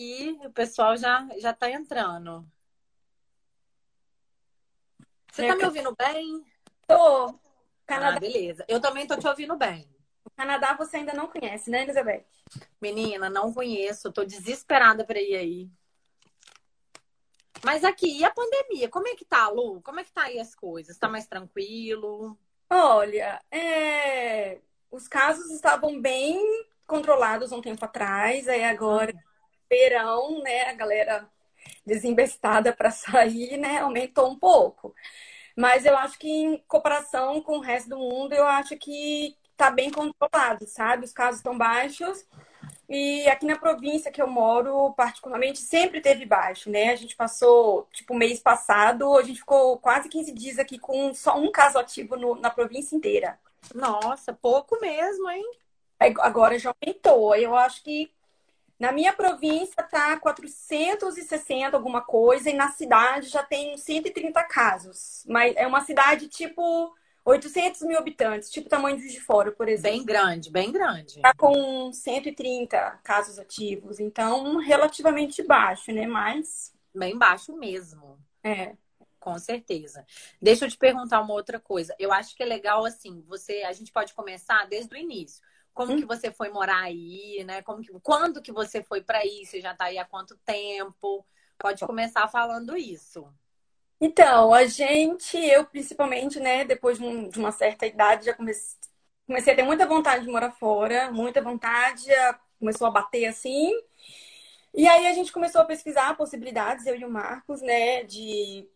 aqui, o pessoal já, já tá entrando. Você tá me ouvindo bem? tô. Canadá, Ah, beleza. Eu também tô te ouvindo bem. Canadá você ainda não conhece, né, Elizabeth? Menina, não conheço, tô desesperada pra ir aí. Mas aqui, e a pandemia? Como é que tá, Lu? Como é que tá aí as coisas? Tá mais tranquilo? Olha, é, os casos estavam bem controlados um tempo atrás, aí agora, verão, né, a galera desembestada para sair, né, aumentou um pouco. Mas eu acho que em comparação com o resto do mundo, eu acho que tá bem controlado, sabe? Os casos estão baixos. E aqui na província que eu moro, particularmente, sempre teve baixo, né? A gente passou, tipo, mês passado, a gente ficou quase 15 dias aqui com só um caso ativo no- na província inteira. Nossa, pouco mesmo, hein? Agora já aumentou. Eu acho que na minha província tá 460 alguma coisa, e na cidade já tem uns 130 casos. Mas é uma cidade tipo 800 mil habitantes, tipo tamanho de Fora, por exemplo. Bem grande, bem grande. Tá com 130 casos ativos, então relativamente baixo, né? Mas Bem baixo mesmo. é. Com certeza. Deixa eu te perguntar uma outra coisa. Eu acho que é legal assim, você, a gente pode começar desde o início. Como que você foi morar aí, né? Como que, quando que você foi para aí? Você já tá aí há quanto tempo? Pode começar falando isso. Então, a gente, eu principalmente, né, depois de, um- uma certa idade, já comecei, comecei a ter muita vontade de morar fora, muita vontade, começou a bater assim. E aí a gente começou a pesquisar possibilidades, eu e o Marcos, né, de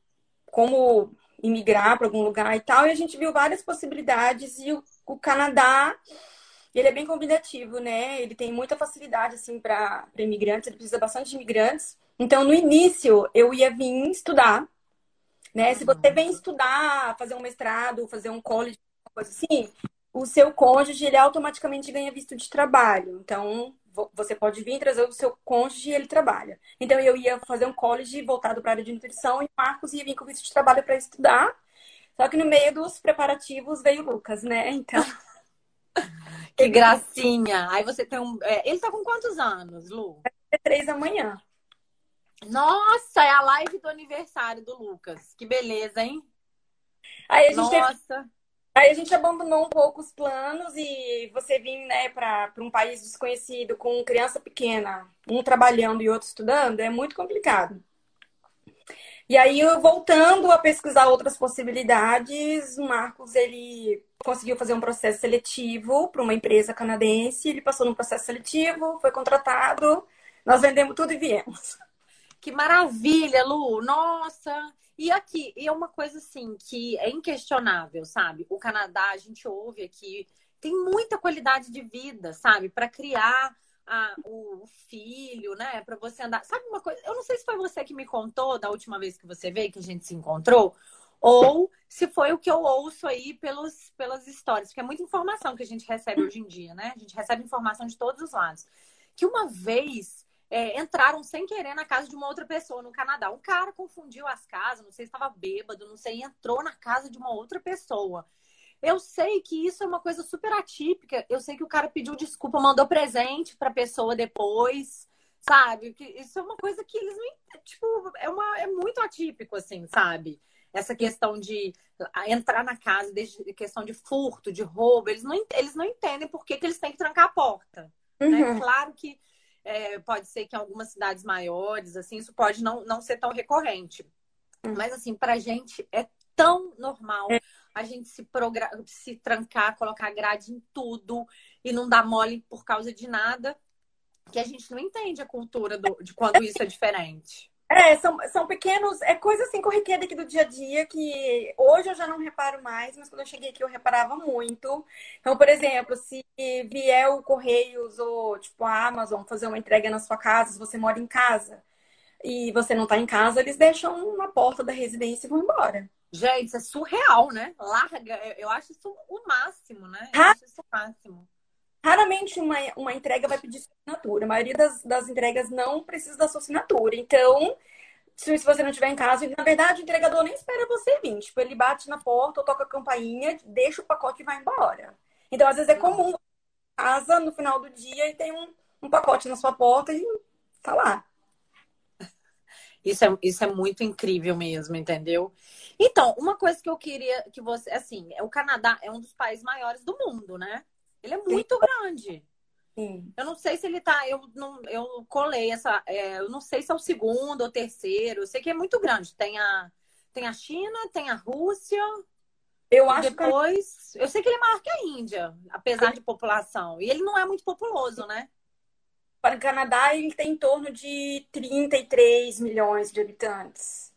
como imigrar para algum lugar e tal, e a gente viu várias possibilidades e o, o Canadá, ele é bem convidativo, né? Ele tem muita facilidade assim para imigrantes, ele precisa bastante de imigrantes. Então, no início, eu ia vir estudar né? Se você vem estudar, fazer um mestrado, fazer um college, coisa assim, o seu cônjuge, ele automaticamente ganha visto de trabalho. Então, vo- você pode vir trazer o seu cônjuge e ele trabalha. Então, eu ia fazer um college voltado para a área de nutrição e o Marcos ia vir com visto de trabalho para estudar. Só que no meio dos preparativos veio o Lucas, né? Então, Que gracinha. Aí você tem um. é, ele tá com quantos anos, Lu? é três da manhã. Nossa, é a live do aniversário do Lucas. Que beleza, hein? Aí a gente teve Nossa. Aí a gente abandonou um pouco os planos e você vir, né, para um país desconhecido com criança pequena, um trabalhando e outro estudando, é muito complicado. E aí, voltando a pesquisar outras possibilidades, o Marcos, ele conseguiu fazer um processo seletivo para uma empresa canadense, ele passou no processo seletivo, foi contratado, nós vendemos tudo e viemos. Que maravilha, Lu! Nossa! E aqui, e é uma coisa assim que é inquestionável, sabe? O Canadá, a gente ouve aqui, tem muita qualidade de vida, sabe? Para criar a- o, filho, né? Para você andar. Sabe uma coisa? Eu não sei se foi você que me contou da última vez que você veio, que a gente se encontrou, ou se foi o que eu ouço aí pelos, pelas histórias, porque é muita informação que a gente recebe hoje em dia, né? A gente recebe informação de todos os lados. Que uma vez é, entraram sem querer na casa de uma outra pessoa no Canadá. Um cara confundiu as casas, não sei se estava bêbado, não sei, entrou na casa de uma outra pessoa. Eu sei que isso é uma coisa super atípica. Eu sei que o cara pediu desculpa, mandou presente para a pessoa depois, sabe? Que isso é uma coisa que eles não, tipo, é uma é muito atípico assim, sabe? Essa questão de ah, entrar na casa, questão de furto, de roubo, eles não, eles não entendem por que, que eles têm que trancar a porta né? Uhum. Claro que é, pode ser que em algumas cidades maiores, assim, isso pode não, não ser tão recorrente. Hum. Mas, assim, pra gente é tão normal a gente se, se trancar, colocar grade em tudo e não dar mole por causa de nada, que a gente não entende a cultura do... de quando isso é diferente. É, são, são pequenos, é coisa assim corriqueira aqui do dia a dia que hoje eu já não reparo mais, mas quando eu cheguei aqui eu reparava muito. Então, por exemplo, se vier o Correios ou tipo a Amazon fazer uma entrega na sua casa, se você mora em casa e você não tá em casa, eles deixam na porta da residência e vão embora. Gente, isso é surreal, né? Larga, eu acho isso o máximo, né? Eu acho isso o máximo. Raramente uma, uma entrega vai pedir assinatura. A maioria das, das entregas não precisa da sua assinatura. Então, se, se você não estiver em casa, na verdade, o entregador nem espera você vir. Tipo, ele bate na porta ou toca a campainha, deixa o pacote e vai embora. Então, às vezes é comum casa no final do dia e tem um, um pacote na sua porta e tá lá. Isso é, isso é muito incrível mesmo, entendeu? Então, uma coisa que eu queria que você, assim, o Canadá é um dos países maiores do mundo, né? Ele é muito Sim. grande. Sim. Eu não sei se ele tá. Eu, não, eu colei essa. É, eu não sei se é o segundo ou terceiro. Eu sei que é muito grande. Tem a, tem a China, tem a Rússia. Eu acho depois, que... eu sei que ele é maior que a Índia, apesar de população. E ele não é muito populoso, né? Para o Canadá, ele tem em torno de 33 milhões de habitantes.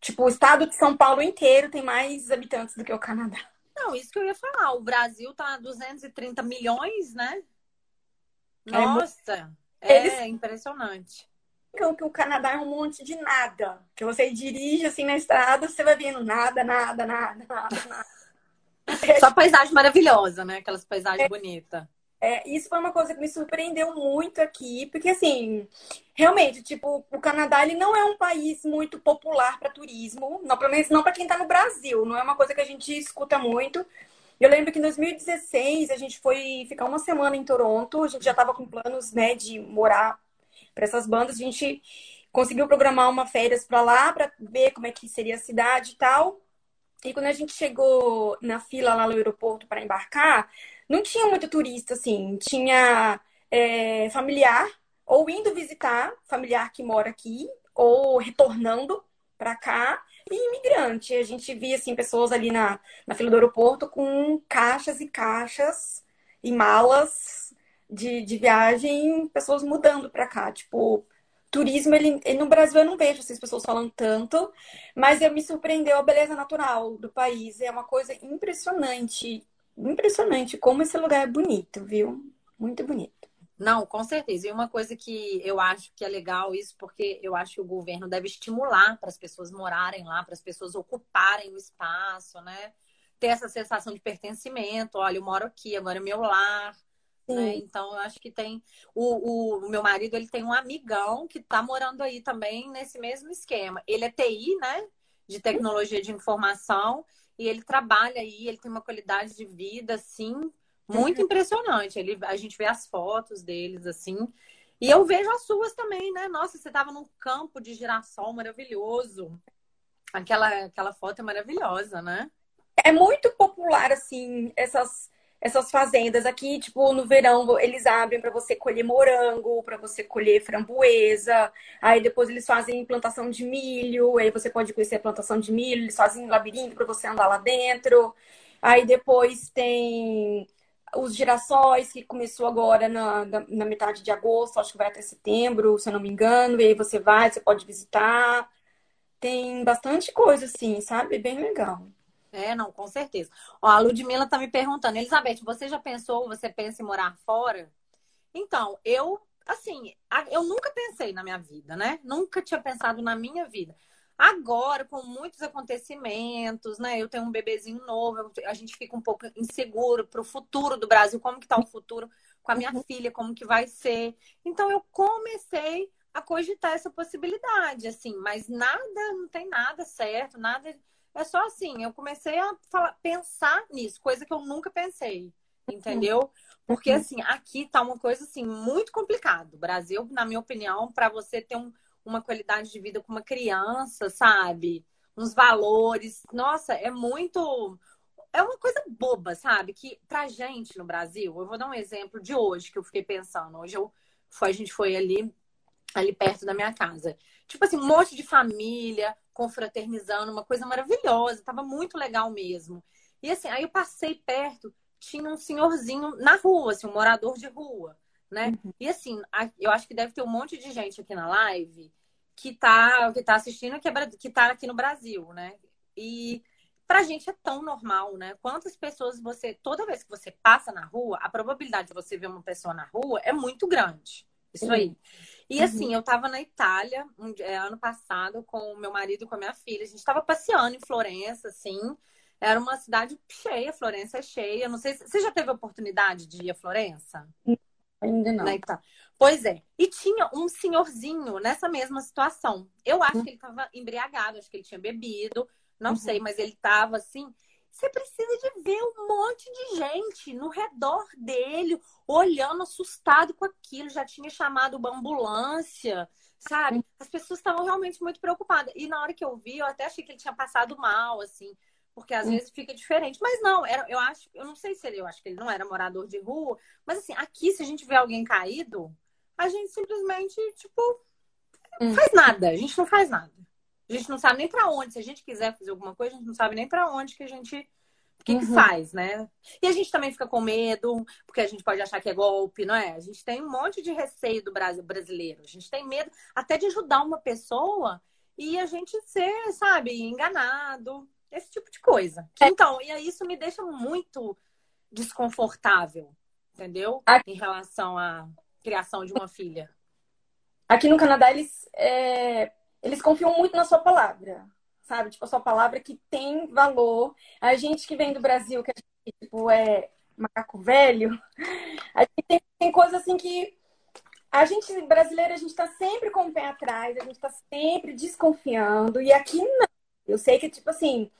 Tipo, o estado de São Paulo inteiro tem mais habitantes do que o Canadá. Não, isso que eu ia falar. O Brasil tá 230 milhões, né? É Nossa, é, Eles... impressionante. Que o Canadá é um monte de nada. Que você dirige assim na estrada, você vai vendo nada, nada, nada, nada, nada. Só paisagem maravilhosa, né? Aquelas paisagens é, bonitas. É, isso foi uma coisa que me surpreendeu muito aqui, porque assim, realmente, tipo, o Canadá ele não é um país muito popular para turismo, não, pelo menos não para quem está no Brasil, não é uma coisa que a gente escuta muito. Eu lembro que em 2016 a gente foi ficar uma semana em Toronto, a gente já estava com planos, né, de morar para essas bandas, a gente conseguiu programar uma férias para lá para ver como é que seria a cidade e tal. E quando a gente chegou na fila lá no aeroporto para embarcar, não tinha muito turista, assim. Tinha é, familiar, ou indo visitar familiar que mora aqui, ou retornando para cá, e imigrante. A gente via, assim, pessoas ali na, na fila do aeroporto com caixas e caixas e malas de, de viagem, pessoas mudando para cá. Tipo, turismo, ele, no Brasil eu não vejo essas pessoas falando tanto, mas eu me surpreendeu a beleza natural do país. É uma coisa impressionante impressionante como esse lugar é bonito, viu? Muito bonito. Não, com certeza. E uma coisa que eu acho que é legal isso, porque eu acho que o governo deve estimular para as pessoas morarem lá, para as pessoas ocuparem o espaço, né? Ter essa sensação de pertencimento. Olha, eu moro aqui, agora é meu lar. Né? Então, eu acho que tem. O, o, o, meu marido ele tem um amigão que está morando aí também nesse mesmo esquema. Ele é TI, né? De tecnologia de informação. E ele trabalha aí, ele tem uma qualidade de vida, assim, muito uhum. impressionante. Ele, a gente vê as fotos deles, assim. E eu vejo as suas também, né? Nossa, você estava num campo de girassol maravilhoso. Aquela, aquela foto é maravilhosa, né? É muito popular, assim, essas essas fazendas aqui, tipo, no verão, eles abrem para você colher morango, para você colher framboesa. Aí depois eles fazem plantação de milho, aí você pode conhecer a plantação de milho, eles fazem labirinto para você andar lá dentro. Aí depois tem os girassóis, que começou agora na, na, na, metade de agosto, acho que vai até setembro, se eu não me engano. E aí você vai, você pode visitar. Tem bastante coisa, assim, sabe? Bem legal. É, não, com certeza. Ó, a Ludmilla tá me perguntando, Elizabeth, você já pensou, você pensa em morar fora? Então, eu, assim, eu nunca pensei na minha vida, né? Nunca tinha pensado na minha vida. Agora, com muitos acontecimentos, né? Eu tenho um bebezinho novo, a gente fica um pouco inseguro para o futuro do Brasil, como que tá o futuro com a minha uhum. filha, como que vai ser. Então, eu comecei a cogitar essa possibilidade, assim, mas nada, não tem nada certo, nada é só assim, eu comecei a falar, pensar nisso, coisa que eu nunca pensei, entendeu? Porque uhum. assim, aqui tá uma coisa assim muito complicado. O Brasil, na minha opinião, para você ter um, uma qualidade de vida com uma criança, sabe? Uns valores, nossa, é muito é uma coisa boba, sabe? Que pra gente no Brasil, eu vou dar um exemplo de hoje que eu fiquei pensando. Hoje eu foi, a gente foi ali ali perto da minha casa. Tipo assim, um monte de família, confraternizando, uma coisa maravilhosa, tava muito legal mesmo. E assim, aí eu passei perto, tinha um senhorzinho na rua, assim, um morador de rua, né? Uhum. E assim, eu acho que deve ter um monte de gente aqui na live que tá, que tá assistindo, que, é, que tá aqui no Brasil, né? E pra gente é tão normal, né? Quantas pessoas você, toda vez que você passa na rua, a probabilidade de você ver uma pessoa na rua é muito grande. Isso aí. E uhum. assim, eu tava na Itália um, é, ano passado com o meu marido e com a minha filha. A gente tava passeando em Florença, assim. Era uma cidade cheia, Florença é cheia. Não sei se você já teve a oportunidade de ir a Florença? Ainda não. Pois é. E tinha um senhorzinho nessa mesma situação. Eu acho uhum. que ele estava embriagado, acho que ele tinha bebido, não uhum. sei, mas ele estava assim. Você precisa de ver um monte de gente no redor dele, olhando assustado com aquilo. Já tinha chamado uma ambulância, sabe? As pessoas estavam realmente muito preocupadas. E na hora que eu vi, eu até achei que ele tinha passado mal, assim porque às vezes fica diferente. Mas não, era, eu acho, eu não sei se ele, eu acho que ele não era morador de rua, mas assim, aqui se a gente vê alguém caído, a gente simplesmente, tipo, hum. faz nada, a gente não faz nada. A gente não sabe nem para onde, se a gente quiser fazer alguma coisa, a gente não sabe nem para onde que a gente o que, uhum. que faz, né? E a gente também fica com medo, porque a gente pode achar que é golpe, não é? A gente tem um monte de receio do Brasil brasileiro. A gente tem medo até de ajudar uma pessoa e a gente ser, sabe, enganado. Esse tipo de coisa. É. Então, e isso me deixa muito desconfortável, entendeu? Em relação à criação de uma filha. Aqui no Canadá, eles, é... eles confiam muito na sua palavra, sabe? Tipo, a sua palavra que tem valor. A gente que vem do Brasil, que gente, tipo, é macaco velho, a gente tem, tem coisa assim que a gente brasileira, a gente tá sempre com o pé atrás, a gente tá sempre desconfiando, e aqui não. Eu sei que, tipo assim,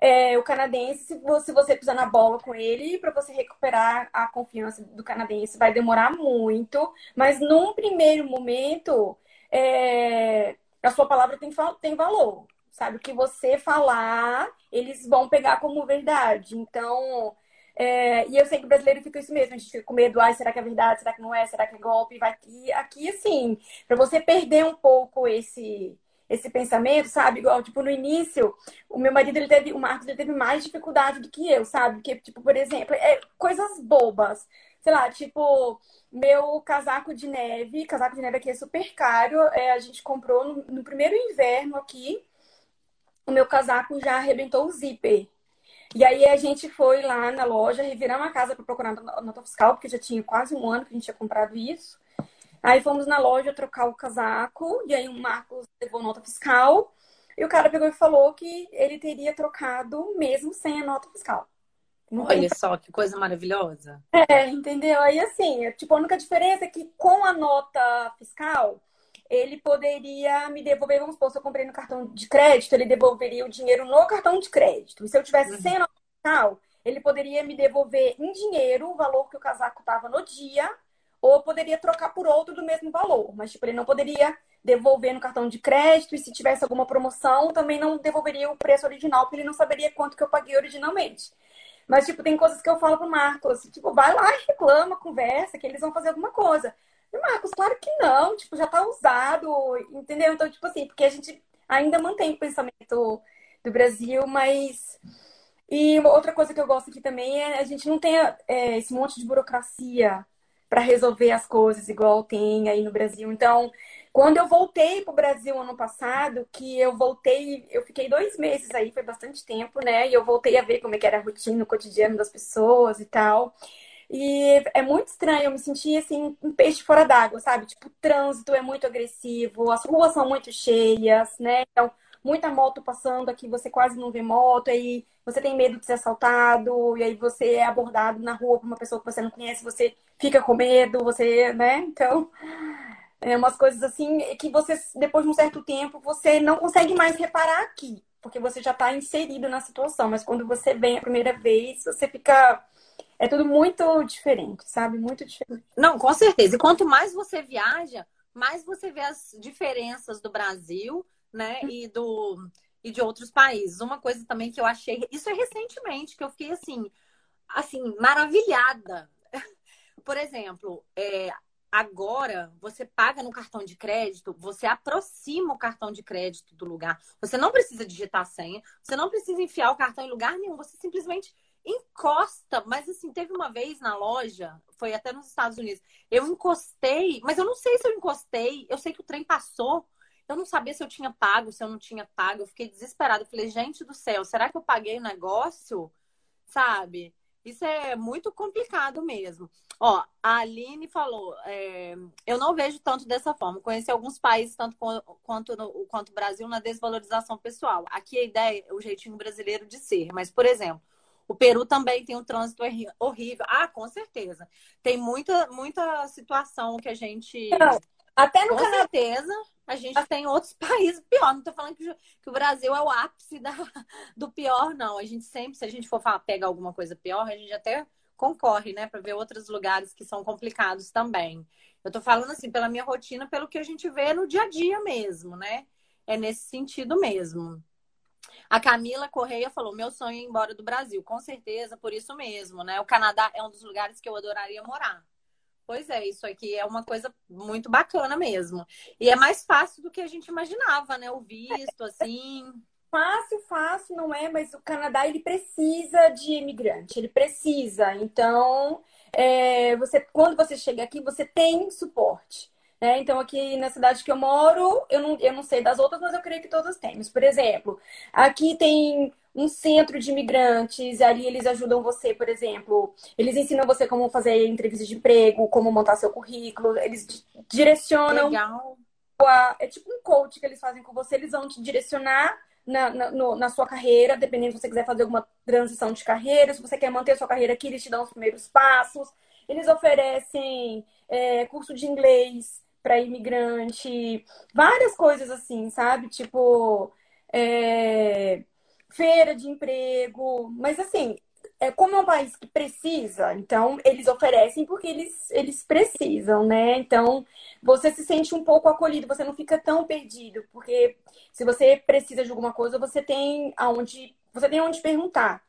é, o canadense, se você, se você pisar na bola com ele, para você recuperar a confiança do canadense, vai demorar muito, mas num primeiro momento, é, a sua palavra tem, tem valor. Sabe? O que você falar, eles vão pegar como verdade. Então, é, e eu sei que o brasileiro fica isso mesmo, a gente fica com medo, ai, será que é verdade, será que não é, será que é golpe? Vai aqui, aqui assim, para você perder um pouco esse esse pensamento, sabe? Igual, tipo, no início, o meu marido, ele teve, o Marcos, ele teve mais dificuldade do que eu, sabe? Porque, tipo, por exemplo, é coisas bobas. Sei lá, tipo, meu casaco de neve, casaco de neve aqui é super caro, é, a gente comprou no, no primeiro inverno aqui, o meu casaco já arrebentou o zíper. E aí a gente foi lá na loja, reviramos a casa para procurar nota fiscal, porque já tinha quase um ano que a gente tinha comprado isso. Aí fomos na loja trocar o casaco, e aí o Marcos levou nota fiscal, e o cara pegou e falou que ele teria trocado mesmo sem a nota fiscal. Olha só que coisa maravilhosa. É, entendeu? Aí assim, tipo, a única diferença é que com a nota fiscal, ele poderia me devolver, vamos supor, se eu comprei no cartão de crédito, ele devolveria o dinheiro no cartão de crédito. E se eu tivesse uhum. sem a nota fiscal, ele poderia me devolver em dinheiro o valor que o casaco estava no dia ou poderia trocar por outro do mesmo valor, mas tipo, ele não poderia devolver no cartão de crédito e se tivesse alguma promoção, também não devolveria o preço original, porque ele não saberia quanto que eu paguei originalmente. Mas, tipo, tem coisas que eu falo pro Marcos, tipo, vai lá e reclama, conversa, que eles vão fazer alguma coisa. E Marcos, claro que não, tipo, já tá usado, entendeu? Então, tipo assim, porque a gente ainda mantém o pensamento do Brasil, mas. E outra coisa que eu gosto aqui também é a gente não tem é, esse monte de burocracia para resolver as coisas igual tem aí no Brasil. Então, quando eu voltei para o Brasil ano passado, que eu voltei, eu fiquei dois meses aí, foi bastante tempo, né? E eu voltei a ver como é que era a rotina, o cotidiano das pessoas e tal. E é muito estranho, eu me senti assim, um peixe fora d'água, sabe? Tipo, o trânsito é muito agressivo, as ruas são muito cheias, né? Então, muita moto passando aqui, você quase não vê moto, aí você tem medo de ser assaltado, e aí você é abordado na rua por uma pessoa que você não conhece, você fica com medo, você, né? Então, é umas coisas assim que você, depois de um certo tempo, você não consegue mais reparar aqui, porque você já está inserido na situação, mas quando você vem a primeira vez, você fica. É tudo muito diferente, sabe? Muito diferente. Não, com certeza. E quanto mais você viaja, mais você vê as diferenças do Brasil né? E do e de outros países. Uma coisa também que eu achei, isso é recentemente que eu fiquei assim, assim maravilhada. Por exemplo, é, agora você paga no cartão de crédito, você aproxima o cartão de crédito do lugar. Você não precisa digitar senha, você não precisa enfiar o cartão em lugar nenhum, você simplesmente encosta. Mas assim, teve uma vez na loja, foi até nos Estados Unidos, eu encostei, mas eu não sei se eu encostei, eu sei que o trem passou Eu não sabia se eu tinha pago, se eu não tinha pago. Eu fiquei desesperada. Eu falei, gente do céu, será que eu paguei o negócio? Sabe? Isso é muito complicado mesmo. Ó, a Aline falou, é, eu não vejo tanto dessa forma. Conheci alguns países, tanto quanto, no, quanto o Brasil, na desvalorização pessoal. Aqui a ideia é o jeitinho brasileiro de ser. Mas, por exemplo, o Peru também tem um trânsito horrível. Ah, com certeza. Tem muita, muita situação que a gente. Não, até no com Canadá. certeza a gente tem outros países pior. Não estou falando que, que, o Brasil é o ápice da, do pior, não. A gente sempre, se a gente for falar, pegar alguma coisa pior, a gente até concorre, né, para ver outros lugares que são complicados também. Eu estou falando assim, pela minha rotina, pelo que a gente vê no dia a dia mesmo, né? É nesse sentido mesmo. A Camila Correia falou: meu sonho é ir embora do Brasil. Com certeza, por isso mesmo, né? O Canadá é um dos lugares que eu adoraria morar. Pois é, isso aqui é uma coisa muito bacana mesmo. E é mais fácil do que a gente imaginava, né? O visto, assim. Fácil, fácil, não é? Mas o Canadá, ele precisa de imigrante, ele precisa. Então, é, você, quando você chega aqui, você tem suporte. Né? Então, aqui na cidade que eu moro, eu não, eu não sei das outras, mas eu creio que todas temos. Por exemplo, aqui tem um centro de imigrantes, ali eles ajudam você, por exemplo, eles ensinam você como fazer entrevista de emprego, como montar seu currículo, eles direcionam. Legal. A, é tipo um coach que eles fazem com você, eles vão te direcionar na, na, no, na, sua carreira, dependendo se você quiser fazer alguma transição de carreira, se você quer manter a sua carreira aqui, eles te dão os primeiros passos. Eles oferecem é, curso de inglês para imigrante, várias coisas assim, sabe? Tipo, é, feira de emprego, mas assim, é, como é um país que precisa, então eles oferecem porque eles, eles precisam, né? Então você se sente um pouco acolhido, você não fica tão perdido, porque se você precisa de alguma coisa, você tem aonde, você tem onde perguntar.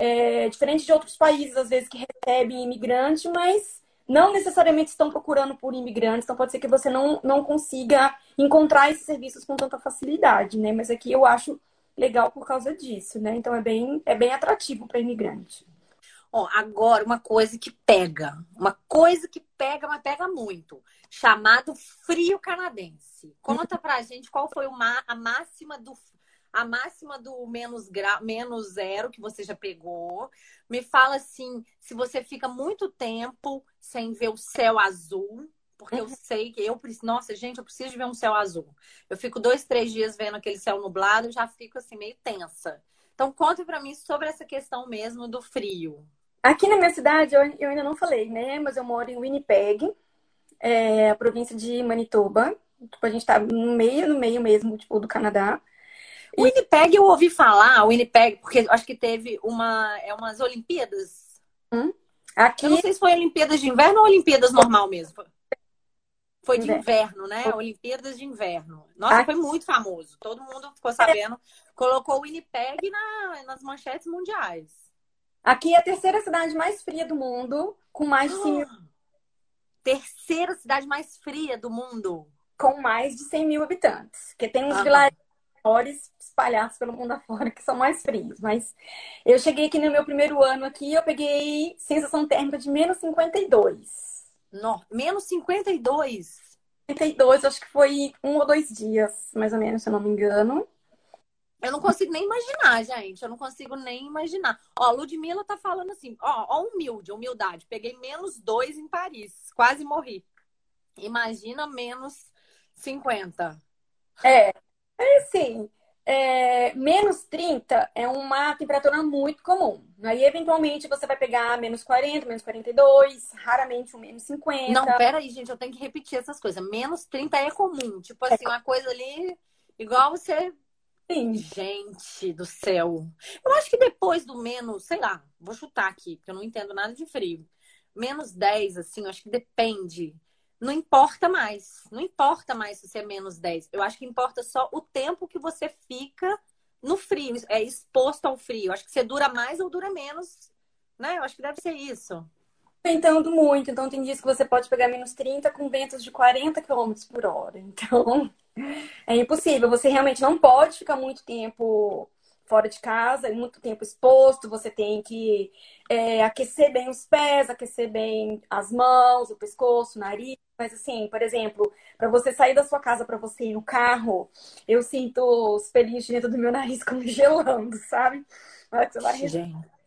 É, diferente de outros países, às vezes, que recebem imigrante, mas não necessariamente estão procurando por imigrantes, então pode ser que você não, não consiga encontrar esses serviços com tanta facilidade, né? Mas aqui eu acho legal por causa disso, né? Então é bem, é bem atrativo para imigrante. Ó, agora uma coisa que pega, uma coisa que pega, mas pega muito, chamado frio canadense. Conta pra gente qual foi uma, a máxima do a máxima do menos, gra... menos zero que você já pegou. Me fala assim, se você fica muito tempo sem ver o céu azul, porque eu uhum. sei que eu preciso. Nossa, gente, eu preciso de ver um céu azul. Eu fico dois, três dias vendo aquele céu nublado e já fico assim, meio tensa. Então, conta para mim sobre essa questão mesmo do frio. Aqui na minha cidade, eu, eu ainda não falei, né? Mas eu moro em Winnipeg, é, a província de Manitoba. Tipo, a gente tá no meio, no meio mesmo, tipo, do Canadá. O Winnipeg eu ouvi falar, o Winnipeg, porque acho que teve uma, é umas Olimpíadas. Hum? Aqui... Eu não sei se foi Olimpíadas de inverno ou Olimpíadas normal mesmo. Foi de inverno, né? Olimpíadas de inverno. Nossa, foi muito famoso. Todo mundo ficou sabendo. Colocou o Winnipeg na, nas manchetes mundiais. Aqui é a terceira cidade mais fria do mundo, com mais de 100 mil... Terceira cidade mais fria do mundo. Com mais de 100 mil habitantes. Porque tem uns uhum. vilarejos menores espalhados pelo mundo afora que são mais frios. Mas eu cheguei aqui no meu primeiro ano aqui, eu peguei sensação térmica de menos 52. No, menos 52? 52, acho que foi um ou dois dias, mais ou menos, se eu não me engano. Eu não consigo nem imaginar, gente. Eu não consigo nem imaginar. Ó, a Ludmilla tá falando assim, ó, ó, humilde, humildade. Peguei menos dois em Paris, quase morri. Imagina menos 50. É, é assim, é, menos 30 é uma temperatura muito comum. Aí, eventualmente, você vai pegar menos 40, menos 42, raramente um menos 50. Não, peraí, gente, eu tenho que repetir essas coisas. Menos 30 é comum. Tipo assim, uma coisa ali, igual você. Sim. Gente do céu. Eu acho que depois do menos, sei lá, vou chutar aqui, porque eu não entendo nada de frio. Menos 10, assim, eu acho que depende não importa mais. Não importa mais se você é menos 10. Eu acho que importa só o tempo que você fica no frio, é exposto ao frio. Acho que você dura mais ou dura menos, né? Eu acho que deve ser isso. Ventando muito, então tem dias que você pode pegar menos 30 com ventos de 40 km por hora. Então, é impossível. Você realmente não pode ficar muito tempo fora de casa, muito tempo exposto. Você tem que é, aquecer bem os pés, aquecer bem as mãos, o pescoço, o nariz mas assim, por exemplo, para você sair da sua casa para você ir no carro, eu sinto os pelinhos de dentro do meu nariz congelando, sabe? Gente.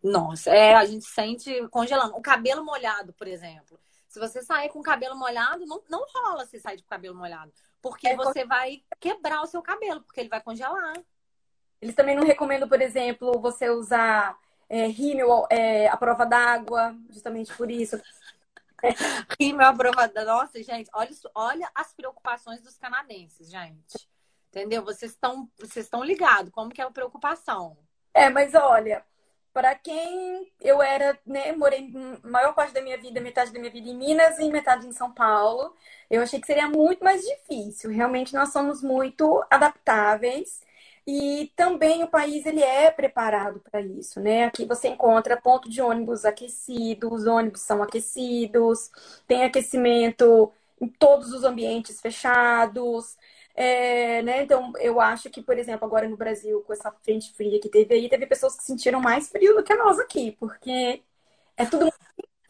Nossa, é, a gente sente congelando. O cabelo molhado, por exemplo. Se você sair com o cabelo molhado, não, não rola se sair de cabelo molhado. Porque é, você vai quebrar o seu cabelo, porque ele vai congelar. Eles também não recomendam, por exemplo, você usar é, rímel é, à prova d'água, justamente por isso. rímel à prova d'água. Nossa, gente, olha, olha as preocupações dos canadenses, gente. Entendeu? Vocês estão vocês estão ligados como que é a preocupação. É, mas olha, para quem eu era, né, morei maior parte da minha vida, metade da minha vida em Minas e metade em São Paulo, eu achei que seria muito mais difícil. Realmente nós somos muito adaptáveis e também o país ele é preparado para isso, né? Aqui você encontra ponto de ônibus aquecido, os ônibus são aquecidos, tem aquecimento em todos os ambientes fechados. É, né? Então, eu acho que, por exemplo, agora no Brasil, com essa frente fria que teve aí, teve pessoas que sentiram mais frio do que nós aqui, porque é tudo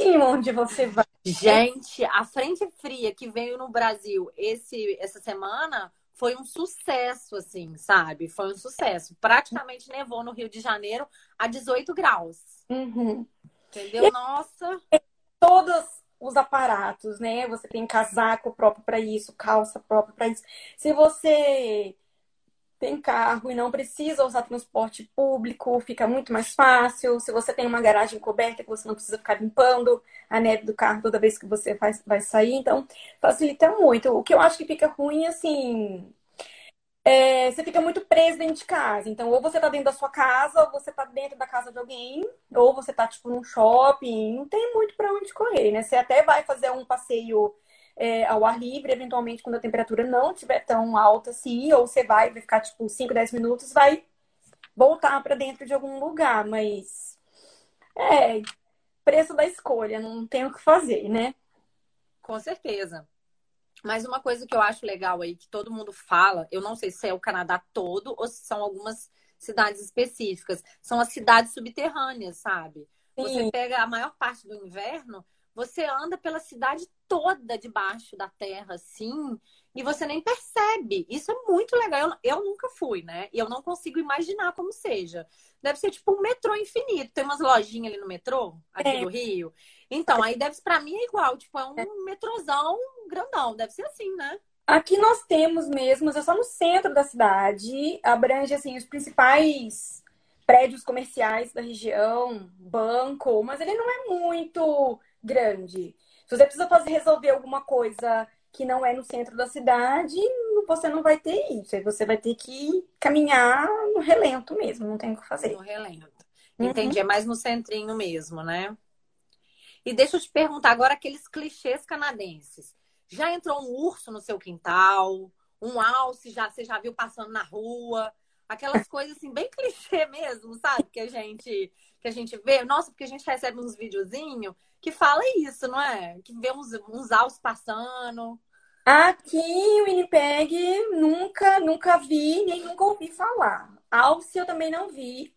muito onde você vai. Gente, a frente fria que veio no Brasil esse, essa semana foi um sucesso, assim, sabe? Foi um sucesso. Praticamente nevou no Rio de Janeiro a 18 graus. Uhum. Entendeu? E Nossa. Todas os aparatos, né? Você tem casaco próprio para isso, calça própria para isso. Se você tem carro e não precisa usar transporte público, fica muito mais fácil. Se você tem uma garagem coberta que você não precisa ficar limpando a neve do carro toda vez que você vai, vai sair, então facilita muito. O que eu acho que fica ruim, assim, é, você fica muito preso dentro de casa. Então, ou você tá dentro da sua casa, ou você tá dentro da casa de alguém, ou você tá, tipo, num shopping. Não tem muito para onde correr, né? Você até vai fazer um passeio é, ao ar livre, eventualmente, quando a temperatura não estiver tão alta assim, ou você vai, vai ficar, tipo, 5, 10 minutos, vai voltar para dentro de algum lugar. Mas, é, preço da escolha, não tem o que fazer, né? Com certeza. Mas uma coisa que eu acho legal aí, que todo mundo fala, eu não sei se é o Canadá todo ou se são algumas cidades específicas, são as cidades subterrâneas, sabe? Sim. Você pega a maior parte do inverno, você anda pela cidade toda debaixo da terra, assim, e você nem percebe. Isso é muito legal. Eu, eu, nunca fui, né? E eu não consigo imaginar como seja. Deve ser tipo um metrô infinito. Tem umas lojinhas ali no metrô, aqui é. do Rio. Então, aí deve para mim é igual, tipo, é um é. metrôzão grandão, deve ser assim, né? Aqui nós temos mesmo, é só no centro da cidade, abrange assim os principais prédios comerciais da região, banco, mas ele não é muito grande. Se você precisa fazer resolver alguma coisa que não é no centro da cidade, você não vai ter isso. Você vai ter que caminhar no relento mesmo, não tem o que fazer. No relento. Entendi, uhum. é mais no centrinho mesmo, né? E deixa eu te perguntar agora aqueles clichês canadenses. Já entrou um urso no seu quintal? Um alce já você já viu passando na rua? Aquelas coisas assim bem clichê mesmo, sabe? Que a gente que a gente vê. Nossa, porque a gente recebe uns videozinhos que fala isso, não é? Que vê uns, uns alces passando. Aqui o Winnipeg nunca, nunca vi, nem nunca ouvi falar. Alce eu também não vi.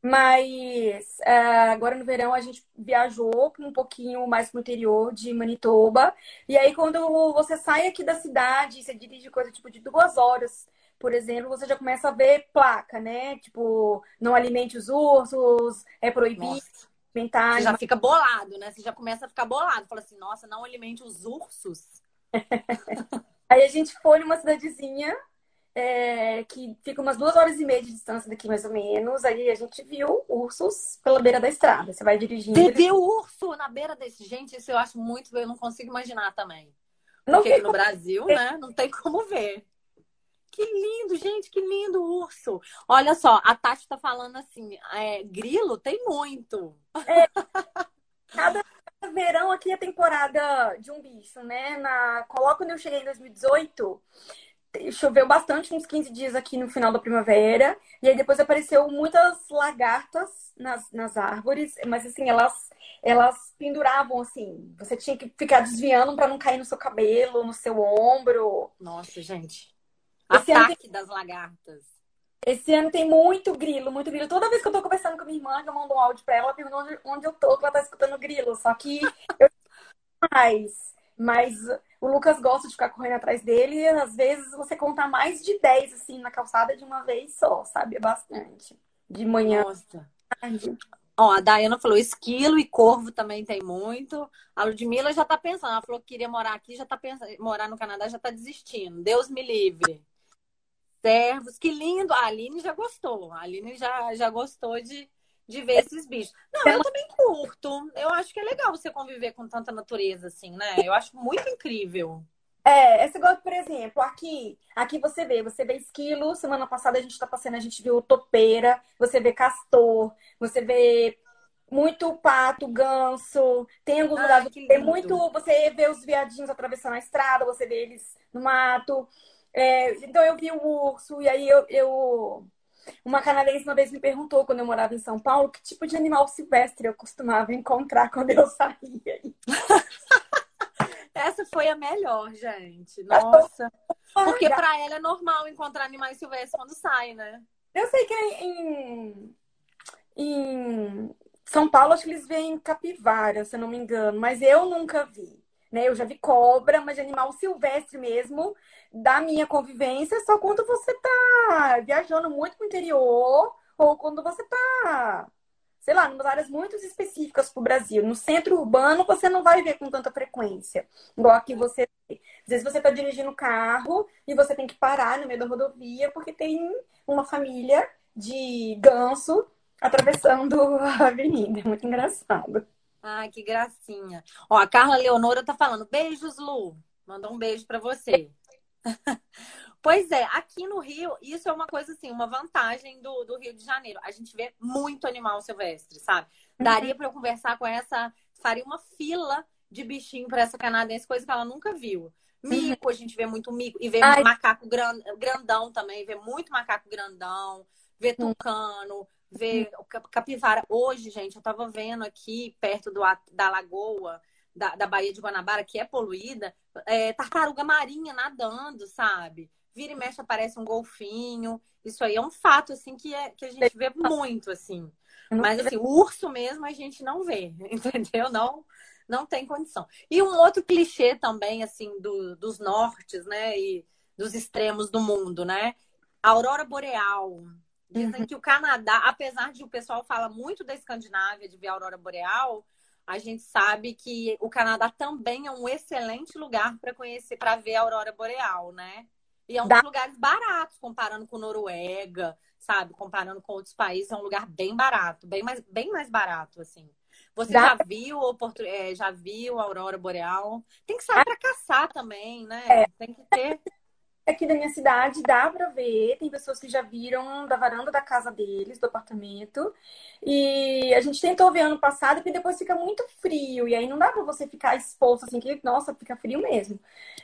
Mas é, agora no verão a gente viajou um pouquinho mais pro interior de Manitoba. E aí, quando você sai aqui da cidade, você dirige coisa tipo de duas horas, por exemplo, você já começa a ver placa, né? Tipo, não alimente os ursos, é proibido alimentar. Você já fica bolado, né? Você já começa a ficar bolado. Fala assim, nossa, não alimente os ursos. aí a gente foi numa cidadezinha é, que fica umas duas horas e meia de distância daqui, mais ou menos. Aí a gente viu ursos pela beira da estrada. Você vai dirigindo. Você viu urso na beira desse? Gente, isso eu acho muito. Eu não consigo imaginar também. Porque no Brasil, né? Não tem como ver. Que lindo, gente, que lindo urso. Olha só, a Tati tá falando assim: é, grilo tem muito. É, cada verão aqui é temporada de um bicho, né? Na, coloca quando eu cheguei em 2018 choveu bastante, uns 15 dias aqui no final da primavera. E aí depois apareceu muitas lagartas nas, nas árvores, mas assim, elas, elas penduravam assim. Você tinha que ficar desviando para não cair no seu cabelo, no seu ombro. Nossa, gente. Esse Ataque tem... das lagartas. Esse ano tem muito grilo, muito grilo. Toda vez que eu tô conversando com a minha irmã, que eu mando um áudio pra ela, ela pergunta onde, onde eu tô, que ela tá escutando grilo. Só que eu mais Mas o Lucas gosta de ficar correndo atrás dele e às vezes você conta mais de 10 assim na calçada de uma vez só, sabe? É bastante. De manhã. Nossa. Ó, a Dayana falou esquilo e corvo também tem muito. A Ludmilla já tá pensando, ela falou que queria morar aqui, já tá pensando, morar no Canadá, já tá desistindo. Deus me livre. Servos, que lindo. A Aline já gostou. A Aline já, já gostou de, de ver esses bichos. Não, eu também curto. Eu acho que é legal você conviver com tanta natureza, assim, né? Eu acho muito incrível. É, esse gosto, por exemplo, aqui, aqui você vê, você vê esquilo, semana passada a gente tá passando, a gente viu topeira, você vê castor, você vê muito pato, ganso, tem alguns lugares que tem muito, você vê os viadinhos atravessando a estrada, você vê eles no mato. É, então eu vi o urso, e aí eu, eu uma canadense uma vez me perguntou, quando eu morava em São Paulo, que tipo de animal silvestre eu costumava encontrar quando eu saía. Essa foi a melhor, gente. Nossa. Porque para ela é normal encontrar animais silvestres quando sai, né? Eu sei que em, em São Paulo, acho que eles veem capivara, se eu não me engano, mas eu nunca vi. Né? Eu já vi cobra, mas de animal silvestre mesmo, da minha convivência, só quando você tá viajando muito pro interior ou quando você tá, sei lá, em áreas muito específicas pro Brasil. No centro urbano você não vai ver com tanta frequência, igual aqui você às vezes você tá dirigindo carro e você tem que parar no meio da rodovia porque tem uma família de ganso atravessando a avenida. É muito engraçado. Ai, que gracinha. Ó, a Carla Leonora tá falando, beijos, Lu. Mandou um beijo para você. pois é, aqui no Rio, isso é uma coisa assim, uma vantagem do, do Rio de Janeiro. A gente vê muito animal silvestre, sabe? Daria para eu conversar com essa, faria uma fila de bichinho para essa canadense, coisa que ela nunca viu. Mico, a gente vê muito mico. E vê Ai. macaco grandão também, vê muito macaco grandão, vê tucano, vê capivara. Hoje, gente, eu tava vendo aqui perto do, da lagoa da, da Baía de Guanabara, que é poluída, é, tartaruga marinha nadando, sabe? Vira e mexe aparece um golfinho. Isso aí é um fato, assim, que, é, que a gente vê muito, assim. Mas, assim, o urso mesmo a gente não vê, entendeu? Não, não tem condição. E um outro clichê também, assim, do, dos nortes, né? E dos extremos do mundo, né? Aurora boreal. Dizem uhum. que o Canadá, apesar de o pessoal fala muito da Escandinávia, de ver a aurora boreal, a gente sabe que o Canadá também é um excelente lugar para conhecer, para ver a aurora boreal, né? E é um dos lugares baratos, comparando com Noruega, sabe? Comparando com outros países, é um lugar bem barato, bem mais, bem mais barato, assim. Você Dá... já viu é, já viu a aurora boreal? Tem que sair para caçar também, né? É. Tem que ter aqui da minha cidade dá para ver, tem pessoas que já viram da varanda da casa deles, do apartamento. E a gente tentou ver ano passado, porque depois fica muito frio, e aí não dá para você ficar exposto assim, que, nossa, fica frio mesmo.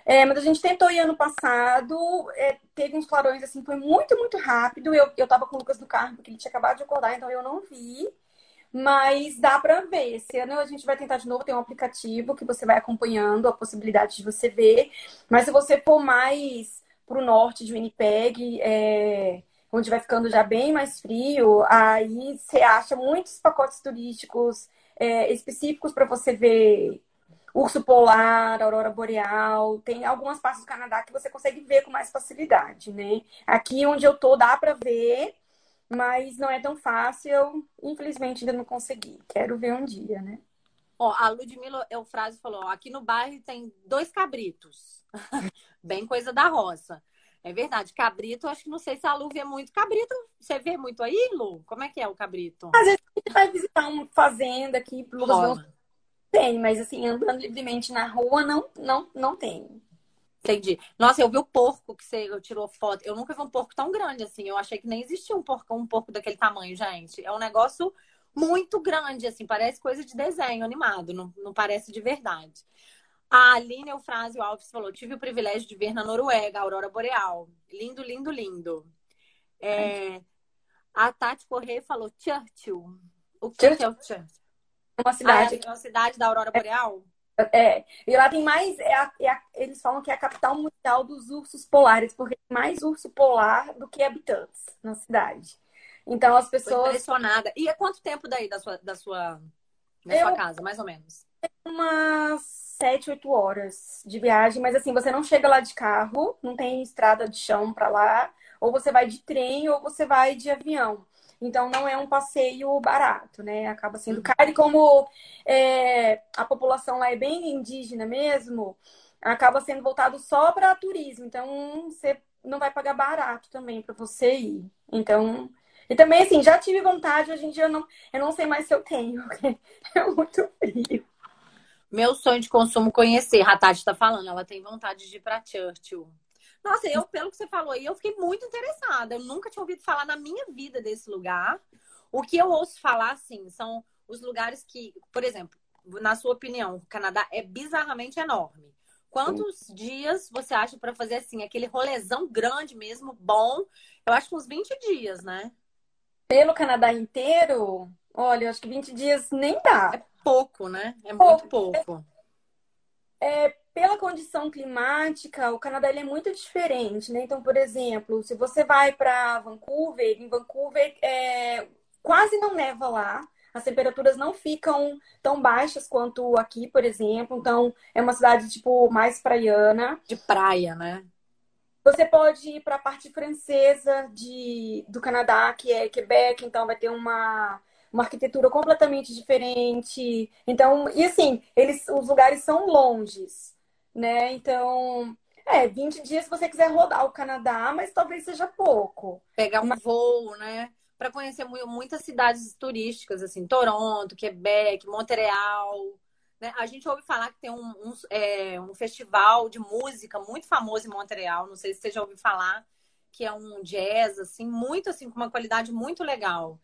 É, mas a gente tentou ir ano passado, é, teve uns clarões assim, foi muito, muito rápido. Eu, eu tava com o Lucas no carro, porque ele tinha acabado de acordar, então eu não vi. Mas dá para ver. Esse ano a gente vai tentar de novo. Tem um aplicativo que você vai acompanhando a possibilidade de você ver. Mas se você for mais para o norte de Winnipeg, é, onde vai ficando já bem mais frio, aí você acha muitos pacotes turísticos é, específicos para você ver urso polar, aurora boreal. Tem algumas partes do Canadá que você consegue ver com mais facilidade, né? Aqui onde eu tô dá para ver, mas não é tão fácil. Infelizmente, ainda não consegui. Quero ver um dia, né? Ó, a Ludmilla Eufrásio falou: ó, aqui no bairro tem dois cabritos. Bem coisa da roça. É verdade, cabrito, acho que não sei se a Lu vê muito. Cabrito, você vê muito aí, Lu? Como é que é o cabrito? Às vezes a gente vai visitar uma fazenda aqui, Lucas tem, mas assim, andando livremente na rua, não, não, não tem. Entendi. Nossa, eu vi o porco que você tirou foto. Eu nunca vi um porco tão grande assim. Eu achei que nem existia um porco, um porco daquele tamanho, gente. É um negócio muito grande, assim, parece coisa de desenho animado, não, não parece de verdade. A Aline Eufrásio Alves falou: tive o privilégio de ver na Noruega a Aurora Boreal. Lindo, lindo, lindo. É, a Tati Correia falou: Churchill. O que, Churchill. é o Churchill? Uma cidade. Ah, é uma cidade da Aurora Boreal? É, e lá tem mais. É a, é a, eles falam que é a capital mundial dos ursos polares, porque tem mais urso polar do que habitantes na cidade. Então as pessoas. Tô impressionada. E é quanto tempo daí da sua, da sua, da sua casa, mais ou menos? Umas sete, oito horas de viagem, mas assim, você não chega lá de carro, não tem estrada de chão para lá, ou você vai de trem ou você vai de avião. Então não é um passeio barato, né? Acaba sendo caro. E como é, a população lá é bem indígena mesmo, acaba sendo voltado só para turismo. Então você não vai pagar barato também para você ir. Então e também, assim, já tive vontade, hoje em dia eu não, eu não sei mais se eu tenho, porque é muito frio. Meu sonho de consumo conhecer, a Tati está falando, ela tem vontade de ir para Churchill. Nossa, eu, pelo que você falou aí, eu fiquei muito interessada. Eu nunca tinha ouvido falar na minha vida desse lugar. O que eu ouço falar, assim, são os lugares que, por exemplo, na sua opinião, o Canadá é bizarramente enorme. Quantos Sim. dias você acha para fazer assim, aquele rolezão grande mesmo, bom? Eu acho que uns 20 dias, né? Pelo Canadá inteiro, olha, eu acho que 20 dias nem dá. É pouco, né? É pouco. muito pouco. É, pela condição climática, o Canadá ele é muito diferente, né? Então, por exemplo, se você vai para Vancouver, em Vancouver é, quase não neva lá. As temperaturas não ficam tão baixas quanto aqui, por exemplo. Então, é uma cidade, tipo, mais praiana. De praia, né? Você pode ir para a parte francesa de, do Canadá, que é Quebec, então vai ter uma, uma arquitetura completamente diferente. Então, e assim, eles, os lugares são longes, né? Então, é, 20 dias se você quiser rodar o Canadá, mas talvez seja pouco. Pegar um mas... voo, né? Para conhecer muitas cidades turísticas, assim, Toronto, Quebec, Montreal. Né? A gente ouve falar que tem um, um, é, um festival de música muito famoso em Montreal, não sei se você já ouviu falar, que é um jazz, assim, muito assim, com uma qualidade muito legal.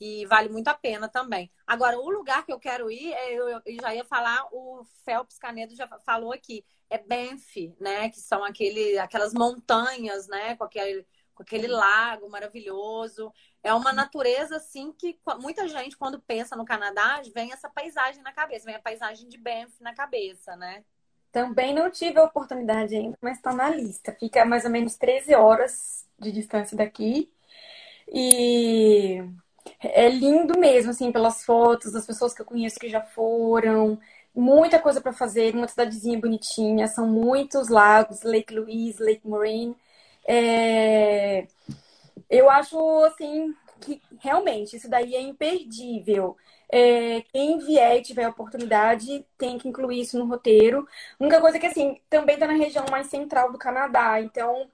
E vale muito a pena também. Agora, o lugar que eu quero ir, é, eu, já ia falar, o Phelps Canedo já falou aqui, é Banff, né? Que são aquele, aquelas montanhas, né? Com aquele, com aquele lago maravilhoso. É uma natureza, assim, que muita gente, quando pensa no Canadá, vem essa paisagem na cabeça, vem a paisagem de Banff na cabeça, né? Também não tive a oportunidade ainda, mas está na lista. Fica mais ou menos 13 horas de distância daqui. E é lindo mesmo, assim, pelas fotos das pessoas que eu conheço que já foram. Muita coisa para fazer, uma cidadezinha bonitinha. São muitos lagos, Lake Louise, Lake Moraine. É... Eu acho, assim, que realmente isso daí é imperdível. É, quem vier e tiver oportunidade tem que incluir isso no roteiro. Única coisa é que, assim, também está na região mais central do Canadá, então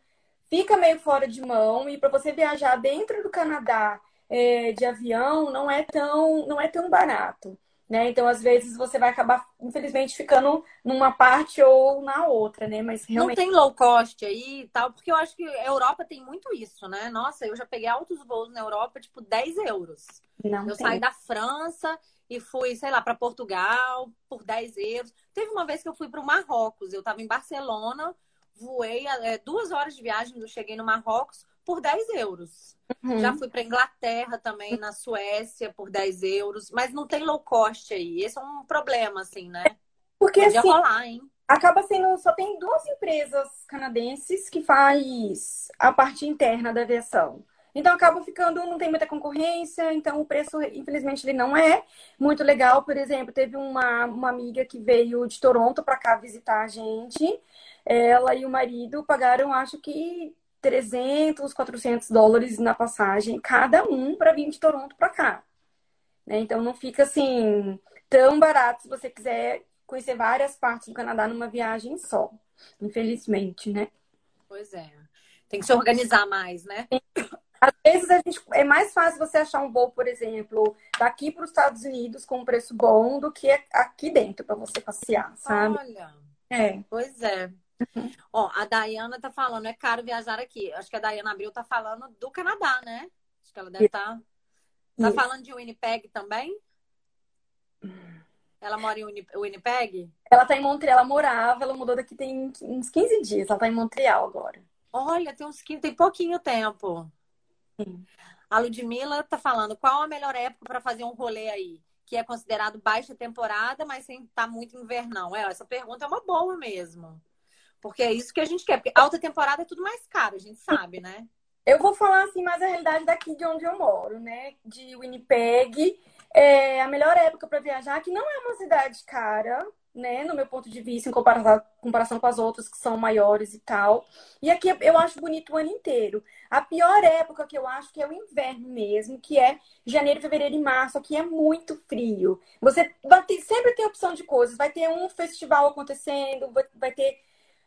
fica meio fora de mão. E para você viajar dentro do Canadá é, de avião, não é tão, não é tão barato. Né? Então, às vezes, você vai acabar, infelizmente, ficando numa parte ou na outra, né? Mas realmente... Não tem low cost aí e tal, porque eu acho que a Europa tem muito isso, né? Nossa, eu já peguei altos voos na Europa, tipo, 10 euros. Não eu tem. saí da França e fui, sei lá, para Portugal por 10 euros. Teve uma vez que eu fui para o Marrocos, eu estava em Barcelona, voei é, duas horas de viagem, eu cheguei no Marrocos por 10 euros. Uhum. Já fui para Inglaterra também, na Suécia, por 10 euros. Mas não tem low cost aí. Esse é um problema, assim, né? Porque assim, rolar, hein? Acaba sendo, só tem duas empresas canadenses que faz a parte interna da aviação. Então acaba ficando, não tem muita concorrência, então o preço, infelizmente, ele não é muito legal. Por exemplo, teve uma, uma amiga que veio de Toronto para cá visitar a gente. Ela e o marido pagaram, acho que 300, 400 dólares na passagem, cada um para vir de Toronto para cá. Né? Então não fica assim tão barato se você quiser conhecer várias partes do Canadá numa viagem só. Infelizmente, né? Pois é. Tem que se organizar mais, né? Às vezes a gente, é mais fácil você achar um voo, por exemplo, daqui para os Estados Unidos com um preço bom do que aqui dentro para você passear, sabe? Olha. É. Pois é. Ó, a Dayana tá falando, é caro viajar aqui. Acho que a Dayana Abril tá falando do Canadá, né? Acho que ela deve estar. Tá... tá falando de Winnipeg também? Ela mora em Winnipeg? Ela tá em Montreal, ela morava, ela mudou daqui tem uns 15 dias. Ela tá em Montreal agora. Olha, tem uns 15, tem pouquinho tempo. Sim. A Ludmilla tá falando, qual a melhor época para fazer um rolê aí? Que é considerado baixa temporada, mas sem estar tá muito invernal. É, essa pergunta é uma boa mesmo. Porque é isso que a gente quer. Porque alta temporada é tudo mais caro, a gente sabe, né? Eu vou falar assim mais a realidade daqui de onde eu moro, né? De Winnipeg. É a melhor época para viajar, que não é uma cidade cara, né, no meu ponto de vista, em comparação, com as outras que são maiores e tal. E aqui eu acho bonito o ano inteiro. A pior época que eu acho que é o inverno mesmo, que é janeiro, fevereiro e março. Aqui é muito frio. Você vai ter, sempre tem opção de coisas. Vai ter um festival acontecendo, vai ter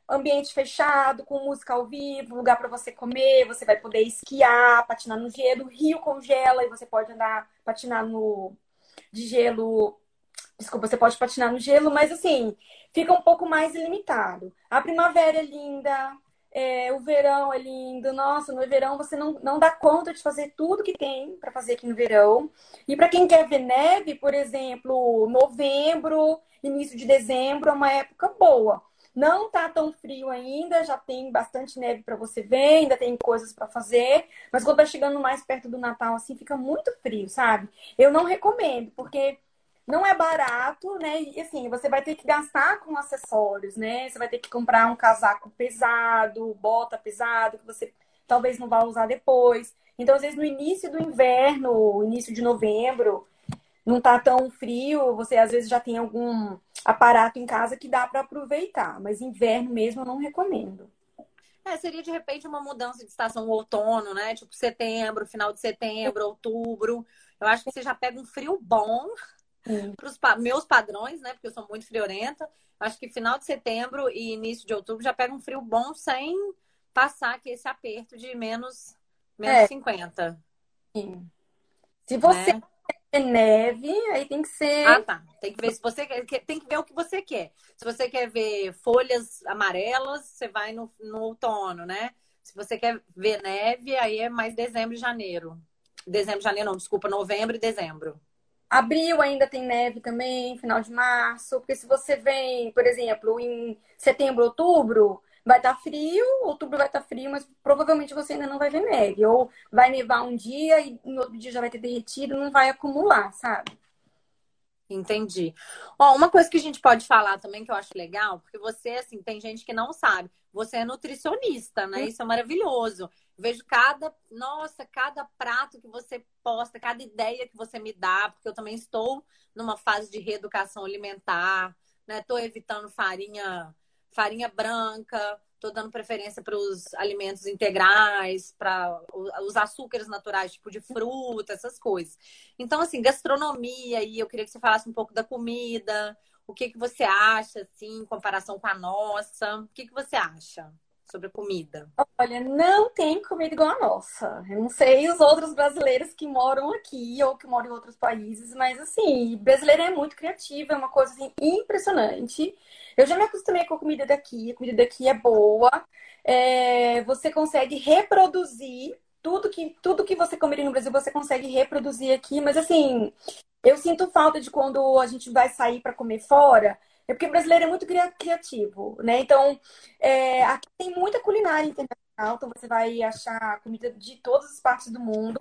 ambiente fechado, com música ao vivo, lugar para você comer, você vai poder esquiar, patinar no gelo, o rio congela e você pode andar, patinar no de gelo Desculpa, você pode patinar no gelo, mas assim, fica um pouco mais limitado. A primavera é linda, é, o verão é lindo. Nossa, no verão você não, não dá conta de fazer tudo que tem para fazer aqui no verão. E para quem quer ver neve, por exemplo, novembro, início de dezembro é uma época boa. Não tá tão frio ainda, já tem bastante neve para você ver, ainda tem coisas para fazer, mas quando tá chegando mais perto do Natal assim, fica muito frio, sabe? Eu não recomendo, porque não é barato, né? E assim, você vai ter que gastar com acessórios, né? Você vai ter que comprar um casaco pesado, bota pesado, que você talvez não vá usar depois. Então, às vezes, no início do inverno, início de novembro, não tá tão frio, você às vezes já tem algum aparato em casa que dá para aproveitar, mas inverno mesmo eu não recomendo. É, seria de repente uma mudança de estação outono, né? Tipo setembro, final de setembro, outubro. Eu acho que você já pega um frio bom para os pa meus padrões, né? Porque eu sou muito friorenta. Acho que final de setembro e início de outubro já pega um frio bom sem passar aqui esse aperto de menos, menos é. 50. Sim. Se você né? Neve, aí tem que ser. Ah, tá. Tem que ver se você quer, tem que ver o que você quer. Se você quer ver folhas amarelas, você vai no, no outono, né? Se você quer ver neve, aí é mais dezembro e janeiro. Dezembro, janeiro, não, desculpa, novembro e dezembro. Abril ainda tem neve também, final de março, porque se você vem, por exemplo, em setembro, outubro, vai estar tá frio, outubro vai estar tá frio, mas provavelmente você ainda não vai ver neve. Ou vai nevar um dia e no outro dia já vai ter derretido, não vai acumular, sabe? Entendi. Ó, uma coisa que a gente pode falar também que eu acho legal, porque você, assim, tem gente que não sabe. Você é nutricionista, né? Isso é maravilhoso. Vejo cada, nossa, cada prato que você posta, cada ideia que você me dá, porque eu também estou numa fase de reeducação alimentar, né? Tô evitando farinha, farinha branca, Estou dando preferência para os alimentos integrais, para os açúcares naturais, tipo de fruta, essas coisas. Então, assim, gastronomia, e eu queria que você falasse um pouco da comida, o que, que você acha, assim, em comparação com a nossa. O que, que você acha? Sobre comida? Olha, não tem comida igual a nossa. Eu não sei os outros brasileiros que moram aqui ou que moram em outros países, mas assim, brasileiro é muito criativo, é uma coisa assim, impressionante. Eu já me acostumei com a comida daqui, a comida daqui é boa. É, você consegue reproduzir tudo que, tudo que você comeria no Brasil, você consegue reproduzir aqui, mas assim, eu sinto falta de quando a gente vai sair para comer fora é porque o brasileiro é muito criativo, né? Então, é, aqui tem muita culinária internacional, então você vai achar comida de todas as partes do mundo.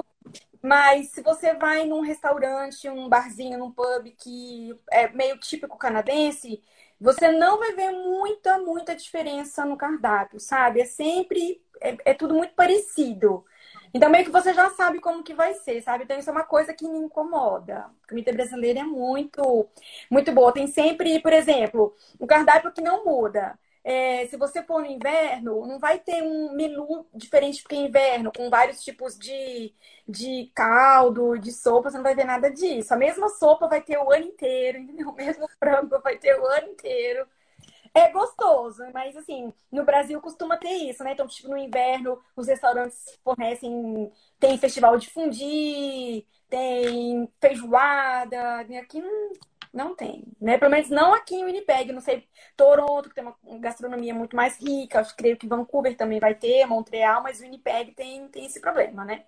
Mas se você vai num restaurante, um barzinho, num pub que é meio típico canadense, você não vai ver muita, muita diferença no cardápio, sabe? É sempre, é, é tudo muito parecido. Então, meio que você já sabe como que vai ser, sabe? Então, isso é uma coisa que me incomoda. A comida brasileira é muito, muito boa. Tem sempre, por exemplo, um cardápio que não muda. É, se você for no inverno, não vai ter um menu diferente porque é inverno, com vários tipos de, de caldo, de sopa, você não vai ver nada disso. A mesma sopa vai ter o ano inteiro, entendeu? O mesmo frango vai ter o ano inteiro. É gostoso, mas assim, no Brasil costuma ter isso, né? Então, tipo, no inverno, os restaurantes fornecem. Tem festival de fundi, tem feijoada. Aqui não, não tem, né? Pelo menos não aqui em Winnipeg. Não sei, Toronto, que tem uma gastronomia muito mais rica. Acho, creio que Vancouver também vai ter, Montreal, mas Winnipeg tem, tem esse problema, né?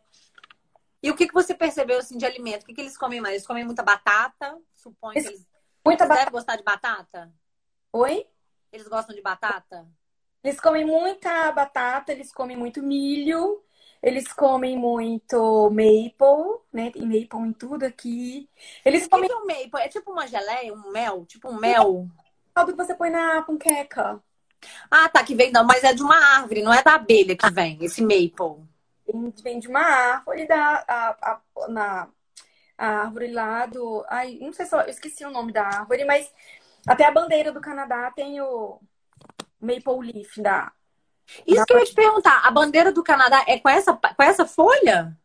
E o que, que você percebeu assim, de alimento? O que, que eles comem mais? Eles comem muita batata? Suponho que eles. Muita batata. gostar de batata? Oi? Eles gostam de batata? Eles comem muita batata, eles comem muito milho, eles comem muito maple, né? Tem maple em tudo aqui. Eles o comem. Que é o maple? É tipo uma geleia, um mel? Tipo um mel? Caldo que você põe na panqueca. Ah, tá, que vem, não, mas é de uma árvore, não é da abelha que vem, esse maple. Vem de uma árvore da, a, a, na a árvore lá do. Ai, não sei se eu esqueci o nome da árvore, mas Até a bandeira do Canadá tem o Maple Leaf da. Isso que eu ia te perguntar. A bandeira do Canadá é com essa, com essa folha?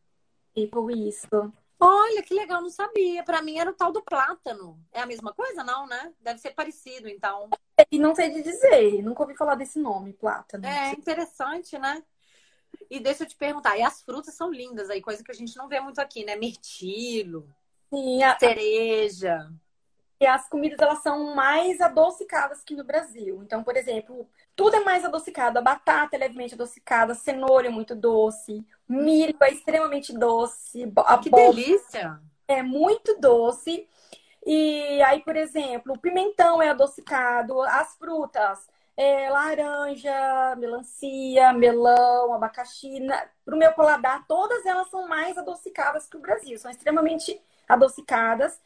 Maple, isso. Olha, que legal, não sabia. Pra mim era o tal do plátano. É a mesma coisa, não, né? Deve ser parecido, então. E não sei de dizer, nunca ouvi falar desse nome, plátano. É interessante, né? E deixa eu te perguntar, e as frutas são lindas aí, coisa que a gente não vê muito aqui, né? Mirtilo, Sim, a- cereja. E as comidas elas são mais adocicadas que no Brasil. Então, por exemplo, tudo é mais adocicado. A batata é levemente adocicada, a cenoura é muito doce, milho é extremamente doce, a Que delícia! é muito doce. E aí, por exemplo, o pimentão é adocicado, as frutas, é, laranja, melancia, melão, abacaxi. Para o meu paladar, todas elas são mais adocicadas que o Brasil, são extremamente adocicadas.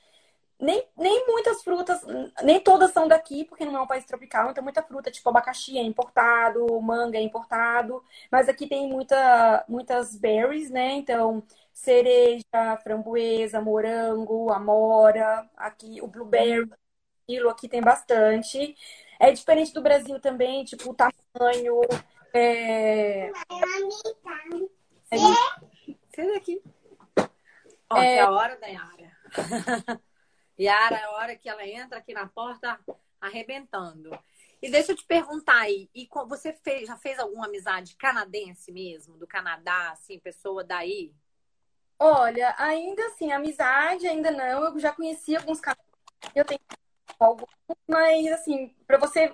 Nem, nem muitas frutas, nem todas são daqui, porque não é um país tropical, então muita fruta, tipo abacaxi é importado, manga é importado, mas aqui tem muita, muitas berries, né? Então, cereja, framboesa, morango, amora, aqui o blueberry, aquilo aqui tem bastante. É diferente do Brasil também, tipo, o tamanho, é... Sai daqui. Ó, que é a hora da Yara. Yara, a hora que ela entra aqui na porta arrebentando. E deixa eu te perguntar aí, e você fez, já fez alguma amizade canadense mesmo, do Canadá, assim, pessoa daí? Olha, ainda assim, amizade ainda não. Eu já conheci alguns canais, eu tenho alguns, mas assim, para você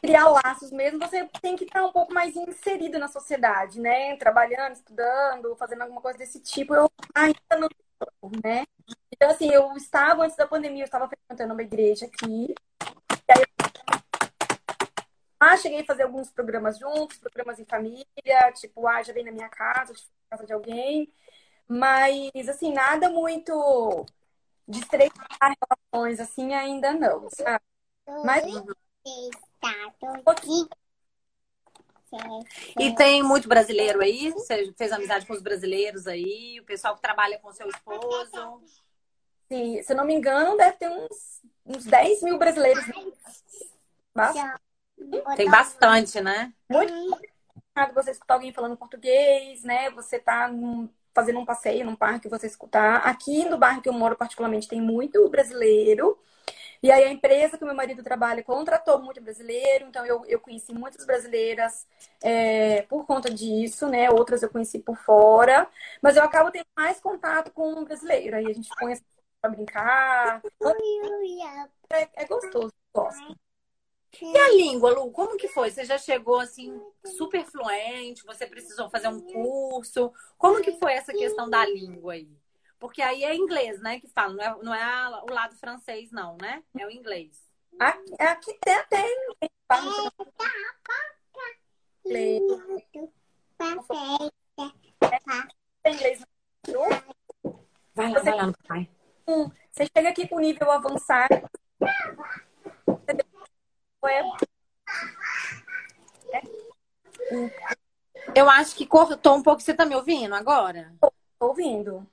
criar laços mesmo, você tem que estar um pouco mais inserido na sociedade, né? Trabalhando, estudando, fazendo alguma coisa desse tipo. Eu ainda não né? Então, assim, eu estava, antes da pandemia, eu estava frequentando uma igreja aqui. E aí, ah, cheguei a fazer alguns programas juntos, programas em família, tipo, ah, já vem na minha casa, fui na casa de alguém. Mas, assim, nada muito de estreitar relações, assim, ainda não, sabe? Mas um pouquinho. E tem muito brasileiro aí? Você fez amizade com os brasileiros aí? O pessoal que trabalha com seu esposo? Sim, se eu não me engano, deve ter uns, uns 10 mil brasileiros. Bastante. Tem bastante, né? Muito você escutar alguém falando português, né? Você tá num- fazendo um passeio num parque, você escutar. Aqui no bairro que eu moro, particularmente, tem muito brasileiro. E aí a empresa que o meu marido trabalha contratou muito brasileiro, então eu, eu conheci muitas brasileiras é, por conta disso, né? Outras eu conheci por fora, mas eu acabo tendo mais contato com um brasileiro. Aí a gente põe pra brincar. É, é gostoso, gosto. E a língua, Lu, como que foi? Você já chegou assim super fluente? Você precisou fazer um curso? Como que foi essa questão da língua aí? Porque aí é inglês, né, que fala, não é, não é a- o lado francês, não, né? É o inglês. Aqui, aqui tem até inglês. Tem inglês no Vai lá, vai lá, pai. Você chega aqui com nível avançado. Eu acho que cortou um pouco. Você tá me ouvindo agora? tô ouvindo.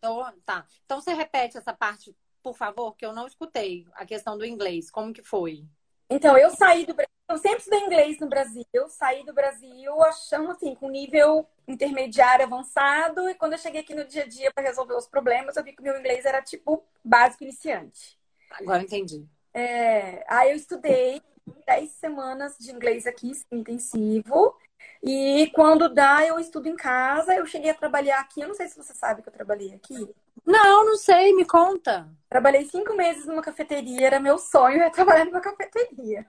Tô- tá. Então você repete essa parte, por favor, que eu não escutei. A questão do inglês. Como que foi? Então, eu saí do Brasil, eu sempre estudei inglês no Brasil. Eu saí do Brasil achando assim, com nível intermediário avançado, e quando eu cheguei aqui no dia a dia para resolver os problemas, eu vi que o meu inglês era tipo básico iniciante. Agora entendi. É, aí eu estudei 10 semanas de inglês aqui, intensivo. E quando dá, eu estudo em casa. Eu cheguei a trabalhar aqui. Eu não sei se você sabe que eu trabalhei aqui. Não, não sei, me conta. Trabalhei cinco meses numa cafeteria. Era meu sonho é trabalhar numa cafeteria.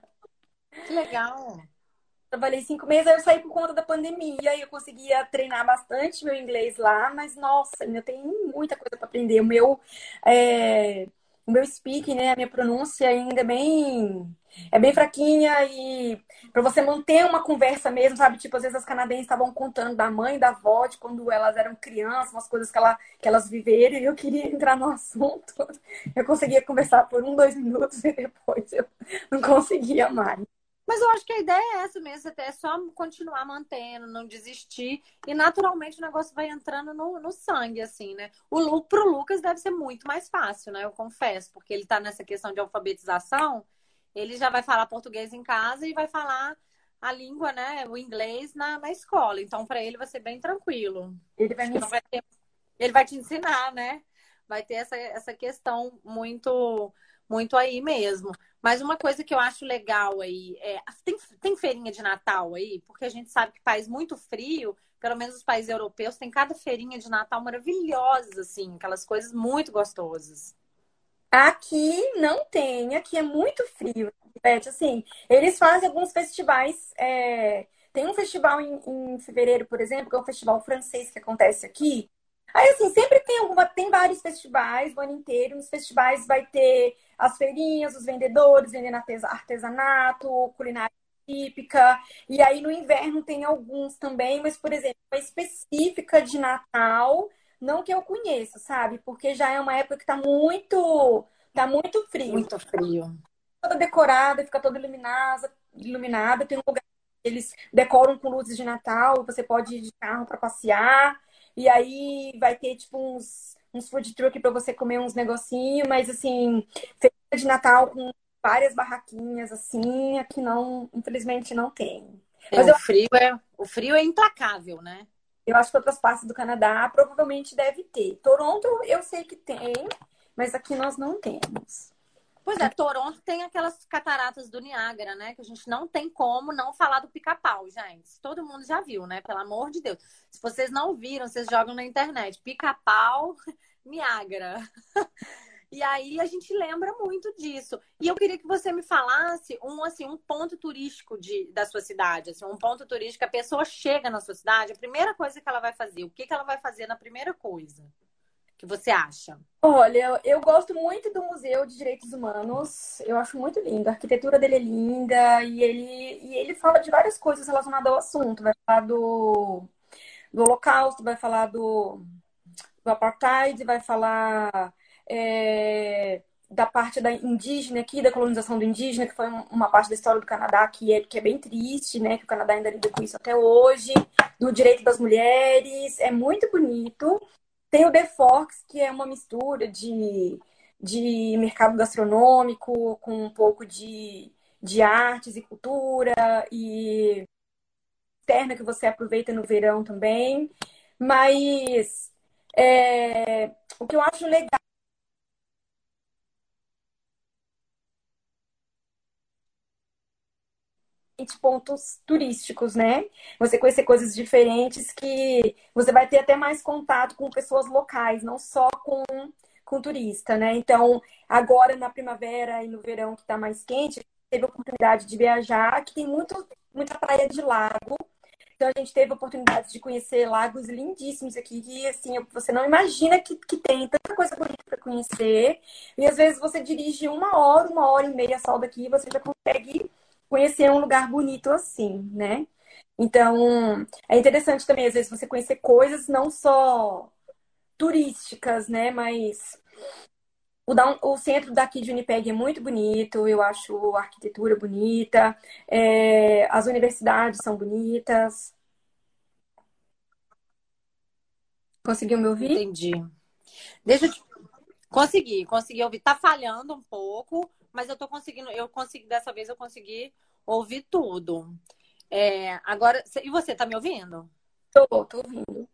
Que legal. Trabalhei cinco meses, aí eu saí por conta da pandemia. E eu conseguia treinar bastante meu inglês lá. Mas, nossa, ainda tem muita coisa para aprender. O meu, é, o meu speaking, né? A minha pronúncia ainda é bem... É bem fraquinha e para você manter uma conversa mesmo, sabe? Tipo, às vezes as canadenses estavam contando da mãe da avó de quando elas eram crianças, umas coisas que, ela, que elas viveram, e eu queria entrar no assunto. Eu conseguia conversar por um, dois minutos e depois eu não conseguia mais. Mas eu acho que a ideia é essa mesmo, é só continuar mantendo, não desistir. E naturalmente o negócio vai entrando no, no sangue, assim, né? O pro Lucas deve ser muito mais fácil, né? Eu confesso, porque ele tá nessa questão de alfabetização, ele já vai falar português em casa e vai falar a língua, né? O inglês na, na escola. Então, para ele vai ser bem tranquilo. Ele vai, me... vai ter... ele vai te ensinar, né? Vai ter essa, essa questão muito muito aí mesmo. Mas uma coisa que eu acho legal aí é tem, tem feirinha de Natal aí, porque a gente sabe que país muito frio, pelo menos os países europeus, tem cada feirinha de Natal maravilhosa, assim, aquelas coisas muito gostosas. Aqui não tem, aqui é muito frio, Beth. Assim, eles fazem alguns festivais. É... Tem um festival em, em fevereiro, por exemplo, que é um festival francês que acontece aqui. Aí, assim, sempre tem alguma, tem vários festivais o ano inteiro. Nos festivais vai ter as feirinhas, os vendedores vendendo artesanato, culinária típica. E aí no inverno tem alguns também, mas, por exemplo, a específica de Natal, não que eu conheça, sabe? Porque já é uma época que tá muito, tá muito frio. Muito frio. Toda decorada, fica toda iluminada, iluminada. Tem um lugar que eles decoram com luzes de Natal, você pode ir de carro para passear. E aí vai ter tipo uns uns food truck para você comer uns negocinhos, mas assim, feira de Natal com várias barraquinhas assim, aqui não, infelizmente não tem. É, mas o, eu... frio é, o frio é implacável, né? Eu acho que outras partes do Canadá provavelmente deve ter. Toronto eu sei que tem, mas aqui nós não temos. Pois é, Toronto tem aquelas cataratas do Niágara, né? Que a gente não tem como não falar do pica-pau, gente. Todo mundo já viu, né? Pelo amor de Deus. Se vocês não viram, vocês jogam na internet. Pica-pau, Niágara. E aí a gente lembra muito disso. E eu queria que você me falasse um assim um ponto turístico de, da sua cidade, assim, um ponto turístico. A pessoa chega na sua cidade, a primeira coisa que ela vai fazer, o que, que ela vai fazer na primeira coisa? Que você acha? Olha, eu gosto muito do Museu de Direitos Humanos. Eu acho muito lindo. A arquitetura dele é linda e ele, e ele fala de várias coisas relacionadas ao assunto. Vai falar do, do Holocausto, vai falar do, do Apartheid, vai falar é, da parte da indígena aqui, da colonização do indígena, que foi uma parte da história do Canadá que é, que é bem triste, né? Que o Canadá ainda lida com isso até hoje. Do direito das mulheres. É muito bonito. Tem o The Fox, que é uma mistura de, de mercado gastronômico com um pouco de, de artes e cultura e externa que você aproveita no verão também. Mas é, o que eu acho legal pontos turísticos, né? Você conhecer coisas diferentes que você vai ter até mais contato com pessoas locais, não só com, com turista, né? Então, agora na primavera e no verão que está mais quente, teve a oportunidade de viajar, que tem muito, muita praia de lago. Então a gente teve a oportunidade de conhecer lagos lindíssimos aqui, que assim, você não imagina que, que tem tanta coisa bonita para conhecer. E às vezes você dirige uma hora, uma hora e meia só daqui, você já consegue conhecer um lugar bonito assim, né? Então, é interessante também, às vezes, você conhecer coisas não só turísticas, né? Mas o, down, o centro daqui de Winnipeg é muito bonito, eu acho a arquitetura bonita, é, as universidades são bonitas. Conseguiu me ouvir? Entendi. Deixa eu te... Consegui, consegui ouvir. Tá falhando um pouco, mas eu tô conseguindo, eu consegui, dessa vez eu consegui ouvir tudo. É, agora, e você, tá me ouvindo? Tô, tô ouvindo.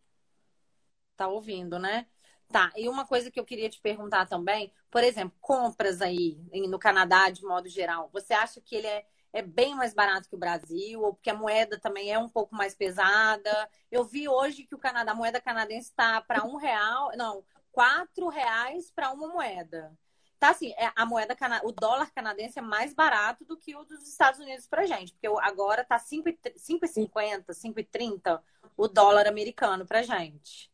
Tá ouvindo, né? Tá, e uma coisa que eu queria te perguntar também, por exemplo, compras aí no Canadá de modo geral, você acha que ele é, é bem mais barato que o Brasil, ou porque a moeda também é um pouco mais pesada? Eu vi hoje que o Canadá, a moeda canadense está para um real, não, quatro reais para uma moeda. Tá assim, é, a moeda, cana... o dólar canadense é mais barato do que o dos Estados Unidos pra gente, porque agora tá 5,50, 5,30 o dólar americano pra gente.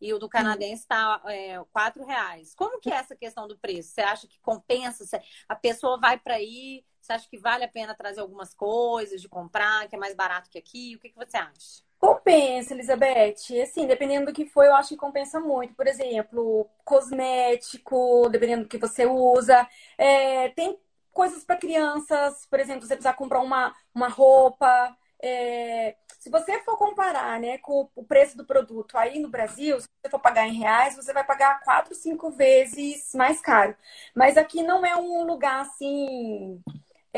E o do canadense está é, 4 reais. Como que é essa questão do preço? Você acha que compensa? A pessoa vai para aí, você acha que vale a pena trazer algumas coisas, de comprar, que é mais barato que aqui? O que, que você acha? Compensa, Elizabeth. Assim, dependendo do que for, eu acho que compensa muito. Por exemplo, cosmético, dependendo do que você usa. É, tem coisas para crianças, por exemplo, você precisar comprar uma, uma roupa. É, se você for comparar né, com o preço do produto aí no Brasil, se você for pagar em reais, você vai pagar quatro, cinco vezes mais caro. Mas aqui não é um lugar assim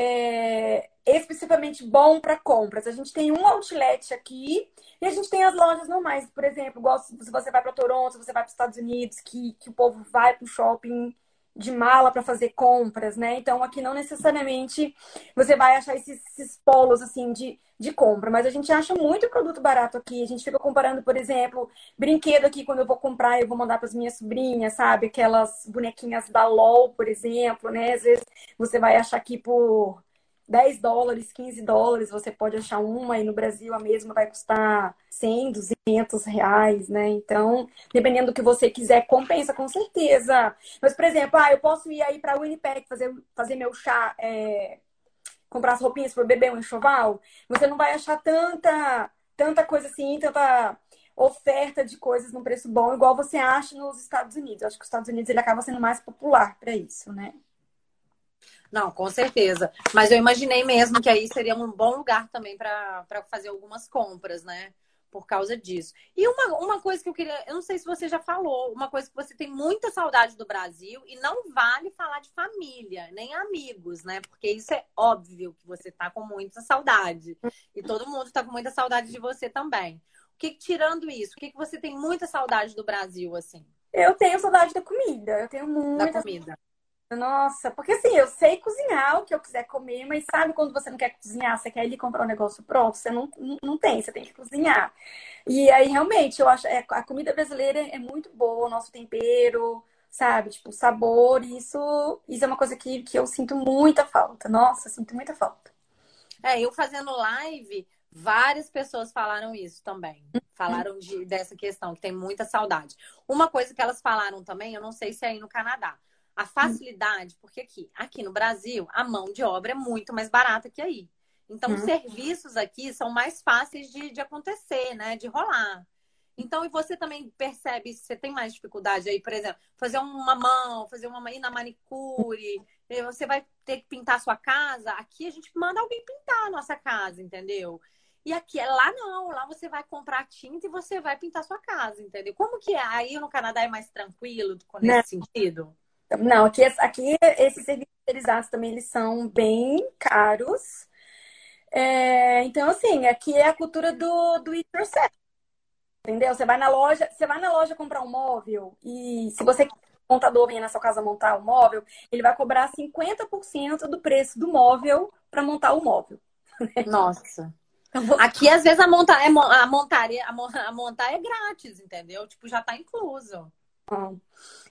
é, especificamente bom para compras. A gente tem um outlet aqui e a gente tem as lojas normais. Por exemplo, igual se você vai para Toronto, se você vai para os Estados Unidos, que, que o povo vai para o shopping de mala para fazer compras, né? Então aqui não necessariamente você vai achar esses, esses, polos assim de, de compra, mas a gente acha muito produto barato aqui. A gente fica comparando, por exemplo, brinquedo aqui quando eu vou comprar, eu vou mandar para as minhas sobrinhas, sabe? Aquelas bonequinhas da LOL, por exemplo, né? Às vezes você vai achar aqui por 10 dólares, 15 dólares, você pode achar uma e no Brasil a mesma vai custar 100, 200 reais, né? Então, dependendo do que você quiser, compensa com certeza. Mas, por exemplo, ah, eu posso ir aí para Winnipeg fazer, fazer meu chá, é, comprar as roupinhas para beber um enxoval. Você não vai achar tanta, tanta coisa assim, tanta oferta de coisas num preço bom, igual você acha nos Estados Unidos. Eu acho que os Estados Unidos ele acaba sendo mais popular para isso, né? Não, com certeza. Mas eu imaginei mesmo que aí seria um bom lugar também para fazer algumas compras, né? Por causa disso. E uma, uma coisa que eu queria, eu não sei se você já falou, uma coisa que você tem muita saudade do Brasil e não vale falar de família, nem amigos, né? Porque isso é óbvio que você tá com muita saudade. E todo mundo tá com muita saudade de você também. O que, tirando isso, o que, que você tem muita saudade do Brasil, assim? Eu tenho saudade da comida. Eu tenho muita da comida. Nossa, porque assim, eu sei cozinhar o que eu quiser comer, mas sabe quando você não quer cozinhar, você quer ir comprar um negócio pronto? Você não, não tem, você tem que cozinhar. E aí, realmente, eu acho é, a comida brasileira é muito boa, o nosso tempero, sabe? Tipo, sabor, isso, isso é uma coisa que, que eu sinto muita falta. Nossa, sinto muita falta. É, eu fazendo live, várias pessoas falaram isso também. Falaram de, dessa questão, que tem muita saudade. Uma coisa que elas falaram também, eu não sei se é aí no Canadá a facilidade, porque aqui, aqui no Brasil, a mão de obra é muito mais barata que aí. Então, os uhum. serviços aqui são mais fáceis de, de acontecer, né? De rolar. Então, e você também percebe se você tem mais dificuldade aí, por exemplo, fazer uma mão, fazer uma ir na manicure, você vai ter que pintar a sua casa. Aqui a gente manda alguém pintar a nossa casa, entendeu? E aqui, lá não, lá você vai comprar tinta e você vai pintar a sua casa, entendeu? Como que é? Aí no Canadá é mais tranquilo nesse não. sentido? Não, aqui, aqui esses serviços terceirizados também eles são bem caros. É, então, assim, aqui é a cultura do, do it yourself. Entendeu? Você vai na loja, você vai na loja comprar um móvel e se você o montador vem na sua casa montar o um móvel, ele vai cobrar 50% do preço do móvel para montar o móvel. Nossa. Aqui, às vezes, a montar, é a, montaria, a montar é grátis, entendeu? Tipo, já tá incluso.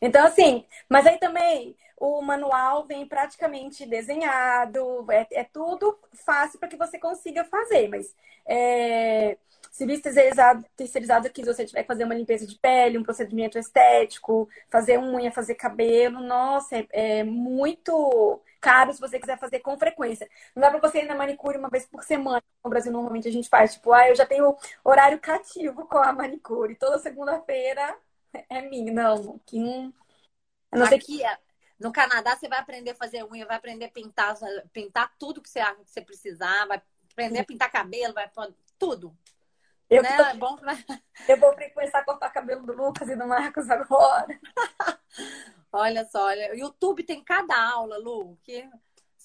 Então, assim, mas aí também o manual vem praticamente desenhado, é, é tudo fácil para que você consiga fazer, mas é, serviço terceirizado, terceirizado aqui, se você tiver que fazer uma limpeza de pele, um procedimento estético, fazer unha, fazer cabelo, nossa, é, é muito caro se você quiser fazer com frequência. Não dá para você ir na manicure uma vez por semana, no Brasil normalmente a gente faz, tipo, ah, eu já tenho horário cativo com a manicure, toda segunda-feira é minha, não. Que não. não sei Aqui, que... no Canadá, você vai aprender a fazer unha, vai aprender a pintar, pintar tudo que você acha que você precisar, vai aprender a pintar cabelo, vai tudo. Eu, né? tô... é bom... eu vou começar a cortar cabelo do Lucas e do Marcos agora. olha só, olha, o YouTube tem cada aula, Lu, que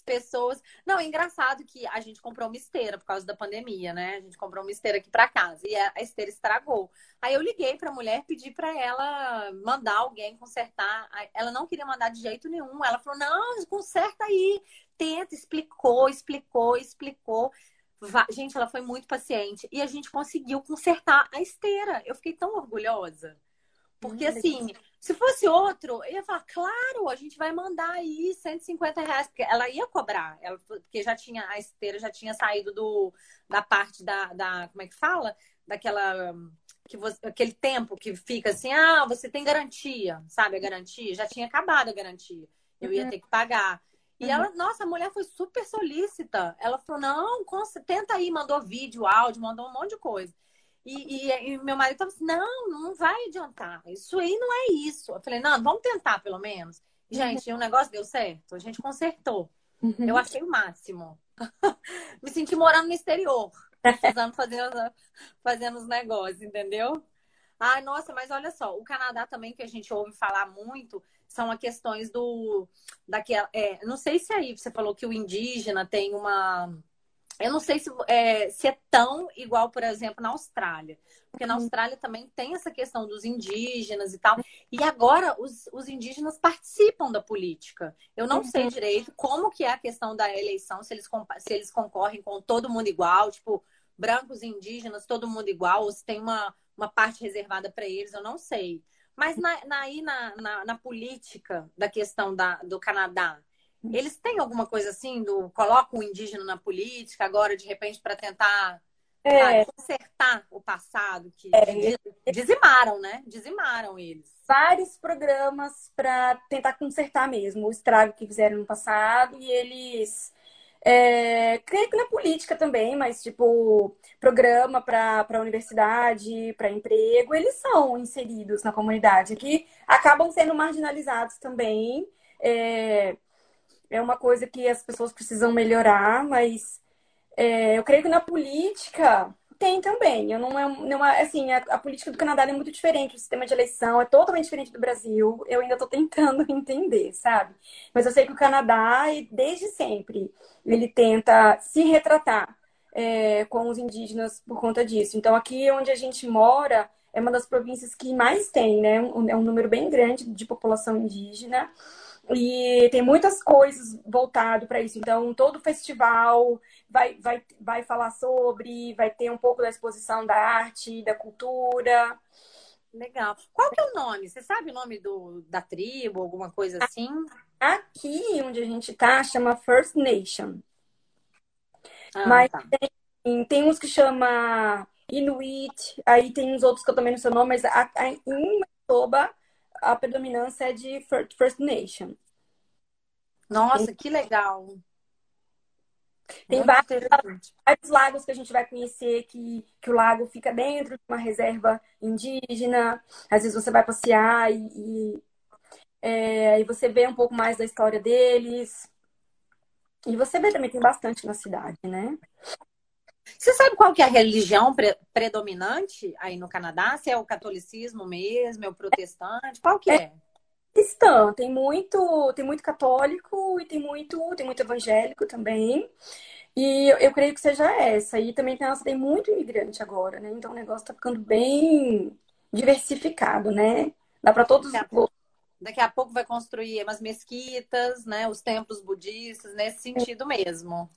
pessoas. Não, é engraçado que a gente comprou uma esteira por causa da pandemia, né? A gente comprou uma esteira aqui para casa e a esteira estragou. Aí eu liguei para a mulher, pedi para ela mandar alguém consertar. Ela não queria mandar de jeito nenhum. Ela falou: "Não, conserta aí". Tenta, explicou, explicou, explicou. Gente, ela foi muito paciente e a gente conseguiu consertar a esteira. Eu fiquei tão orgulhosa. Porque, hum, assim, se fosse outro, eu ia falar, claro, a gente vai mandar aí 150 reais, porque ela ia cobrar, ela, porque já tinha, a esteira já tinha saído do, da parte da, da como é que fala? Daquela, que você, aquele tempo que fica assim, ah, você tem garantia, sabe, a garantia? Já tinha acabado a garantia, eu ia uhum. ter que pagar. E ela, uhum. nossa, a mulher foi super solícita. Ela falou, não, tenta aí, mandou vídeo, áudio, mandou um monte de coisa. E, e, e, meu marido estava assim: não, não vai adiantar. Isso aí não é isso. Eu falei: não, vamos tentar pelo menos. Gente, o negócio deu certo. A gente consertou. Uhum. Eu achei o máximo. Me senti morando no exterior, precisando fazer, fazendo os negócios, entendeu? Ai, nossa, mas olha só, o Canadá também que a gente ouve falar muito são as questões do daquela, é, não sei se aí você falou que o indígena tem uma eu não sei se é, se é tão igual, por exemplo, na Austrália. Porque na uhum. Austrália também tem essa questão dos indígenas e tal. E agora os, os indígenas participam da política. Eu não uhum. sei direito como que é a questão da eleição, se eles, se eles concorrem com todo mundo igual, tipo, brancos e indígenas, todo mundo igual, ou se tem uma, uma parte reservada para eles, eu não sei. Mas na, na, aí na, na, na política da questão da, do Canadá, eles têm alguma coisa assim do coloca o indígena na política agora de repente para tentar é. consertar o passado que é. dizimaram, né? Dizimaram eles. Vários programas para tentar consertar mesmo o estrago que fizeram no passado e eles é, creio que na política também, mas tipo, programa para universidade, para emprego, eles são inseridos na comunidade, que acabam sendo marginalizados também. É, é uma coisa que as pessoas precisam melhorar, mas é, eu creio que na política tem também. Eu não é, não é assim, a, a, política do Canadá é muito diferente, o sistema de eleição é totalmente diferente do Brasil. Eu ainda estou tentando entender, sabe? Mas eu sei que o Canadá, desde sempre, ele tenta se retratar é, com os indígenas por conta disso. Então, aqui onde a gente mora é uma das províncias que mais tem, né? É um número bem grande de população indígena. E tem muitas coisas voltado para isso. Então, todo festival vai, vai, vai falar sobre, vai ter um pouco da exposição da arte, da cultura. Legal. Qual que é o nome? Você sabe o nome do, da tribo, alguma coisa assim? Aqui onde a gente tá, chama First Nation. Ah, Mas tá. tem, tem uns que chama Inuit, aí tem uns outros que eu também não sei o nome, mas a, a, em Manitoba a predominância é de First Nation. Nossa, que legal! Tem vários, vários, lagos que a gente vai conhecer que, que o lago fica dentro de uma reserva indígena. Às vezes você vai passear e, e, é, e você vê um pouco mais da história deles. E você vê também, tem bastante na cidade, né? Você sabe qual que é a religião pre predominante aí no Canadá? Se é o catolicismo mesmo, é o protestante? Qual que é? é? Cristã, tem muito, tem muito católico e tem muito, tem muito evangélico também. E eu, eu creio que seja essa. E também tem, nossa, tem muito imigrante agora, né? Então o negócio tá ficando bem diversificado, né? Dá para todos daqui a, daqui a pouco vai construir umas mesquitas, né? Os templos budistas, nesse sentido mesmo.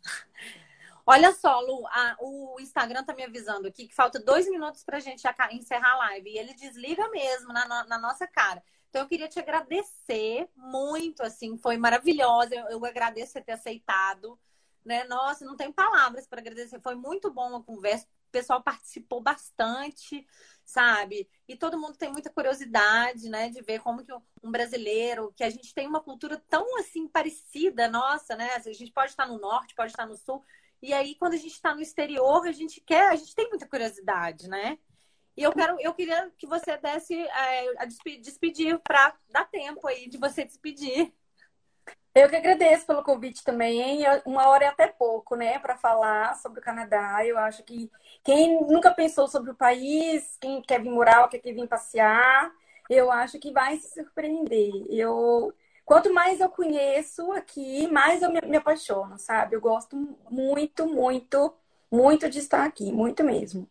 Olha só, Lu, a, o Instagram tá me avisando aqui que falta dois minutos pra gente encerrar a live. E ele desliga mesmo na, na nossa cara. Então, eu queria te agradecer muito, assim, foi maravilhosa. Eu, eu agradeço você ter aceitado. Né? Nossa, não tem palavras para agradecer. Foi muito bom a conversa. O pessoal participou bastante, sabe? E todo mundo tem muita curiosidade, né, de ver como que um brasileiro, que a gente tem uma cultura tão assim parecida, nossa, né? A gente pode estar no norte, pode estar no sul, e aí, quando a gente está no exterior, a gente quer, a gente tem muita curiosidade, né? E eu quero, eu queria que você desse é, a despedir para dar tempo aí de você despedir. Eu que agradeço pelo convite também. Uma hora é até pouco, né, para falar sobre o Canadá. Eu acho que quem nunca pensou sobre o país, quem quer vir morar, quer vir passear, eu acho que vai se surpreender. Eu Quanto mais eu conheço aqui, mais eu me, me apaixono, sabe? Eu gosto muito, muito, muito de estar aqui, muito mesmo.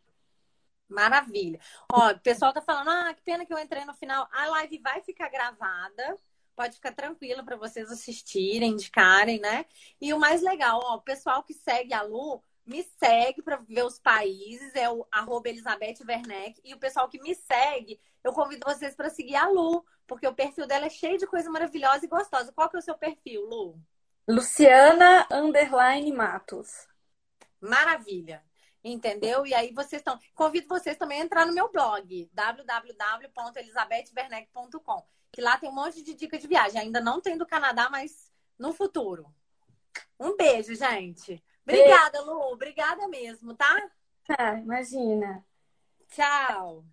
Maravilha. Ó, o pessoal tá falando, ah, que pena que eu entrei no final. A live vai ficar gravada. Pode ficar tranquila para vocês assistirem, indicarem, né? E o mais legal, ó, o pessoal que segue a Lu, me segue para ver os países, é o arroba Elizabeth Werneck. E o pessoal que me segue, eu convido vocês para seguir a Lu, porque o perfil dela é cheio de coisa maravilhosa e gostosa. Qual que é o seu perfil, Lu? Luciana Underline Matos. Maravilha. Entendeu? E aí vocês estão. Convido vocês também a entrar no meu blog, www.elizabethwerneck.com, que lá tem um monte de dica de viagem. Ainda não tem do Canadá, mas no futuro. Um beijo, gente. Obrigada, Lu. Obrigada mesmo, tá? Tá, imagina. Tchau.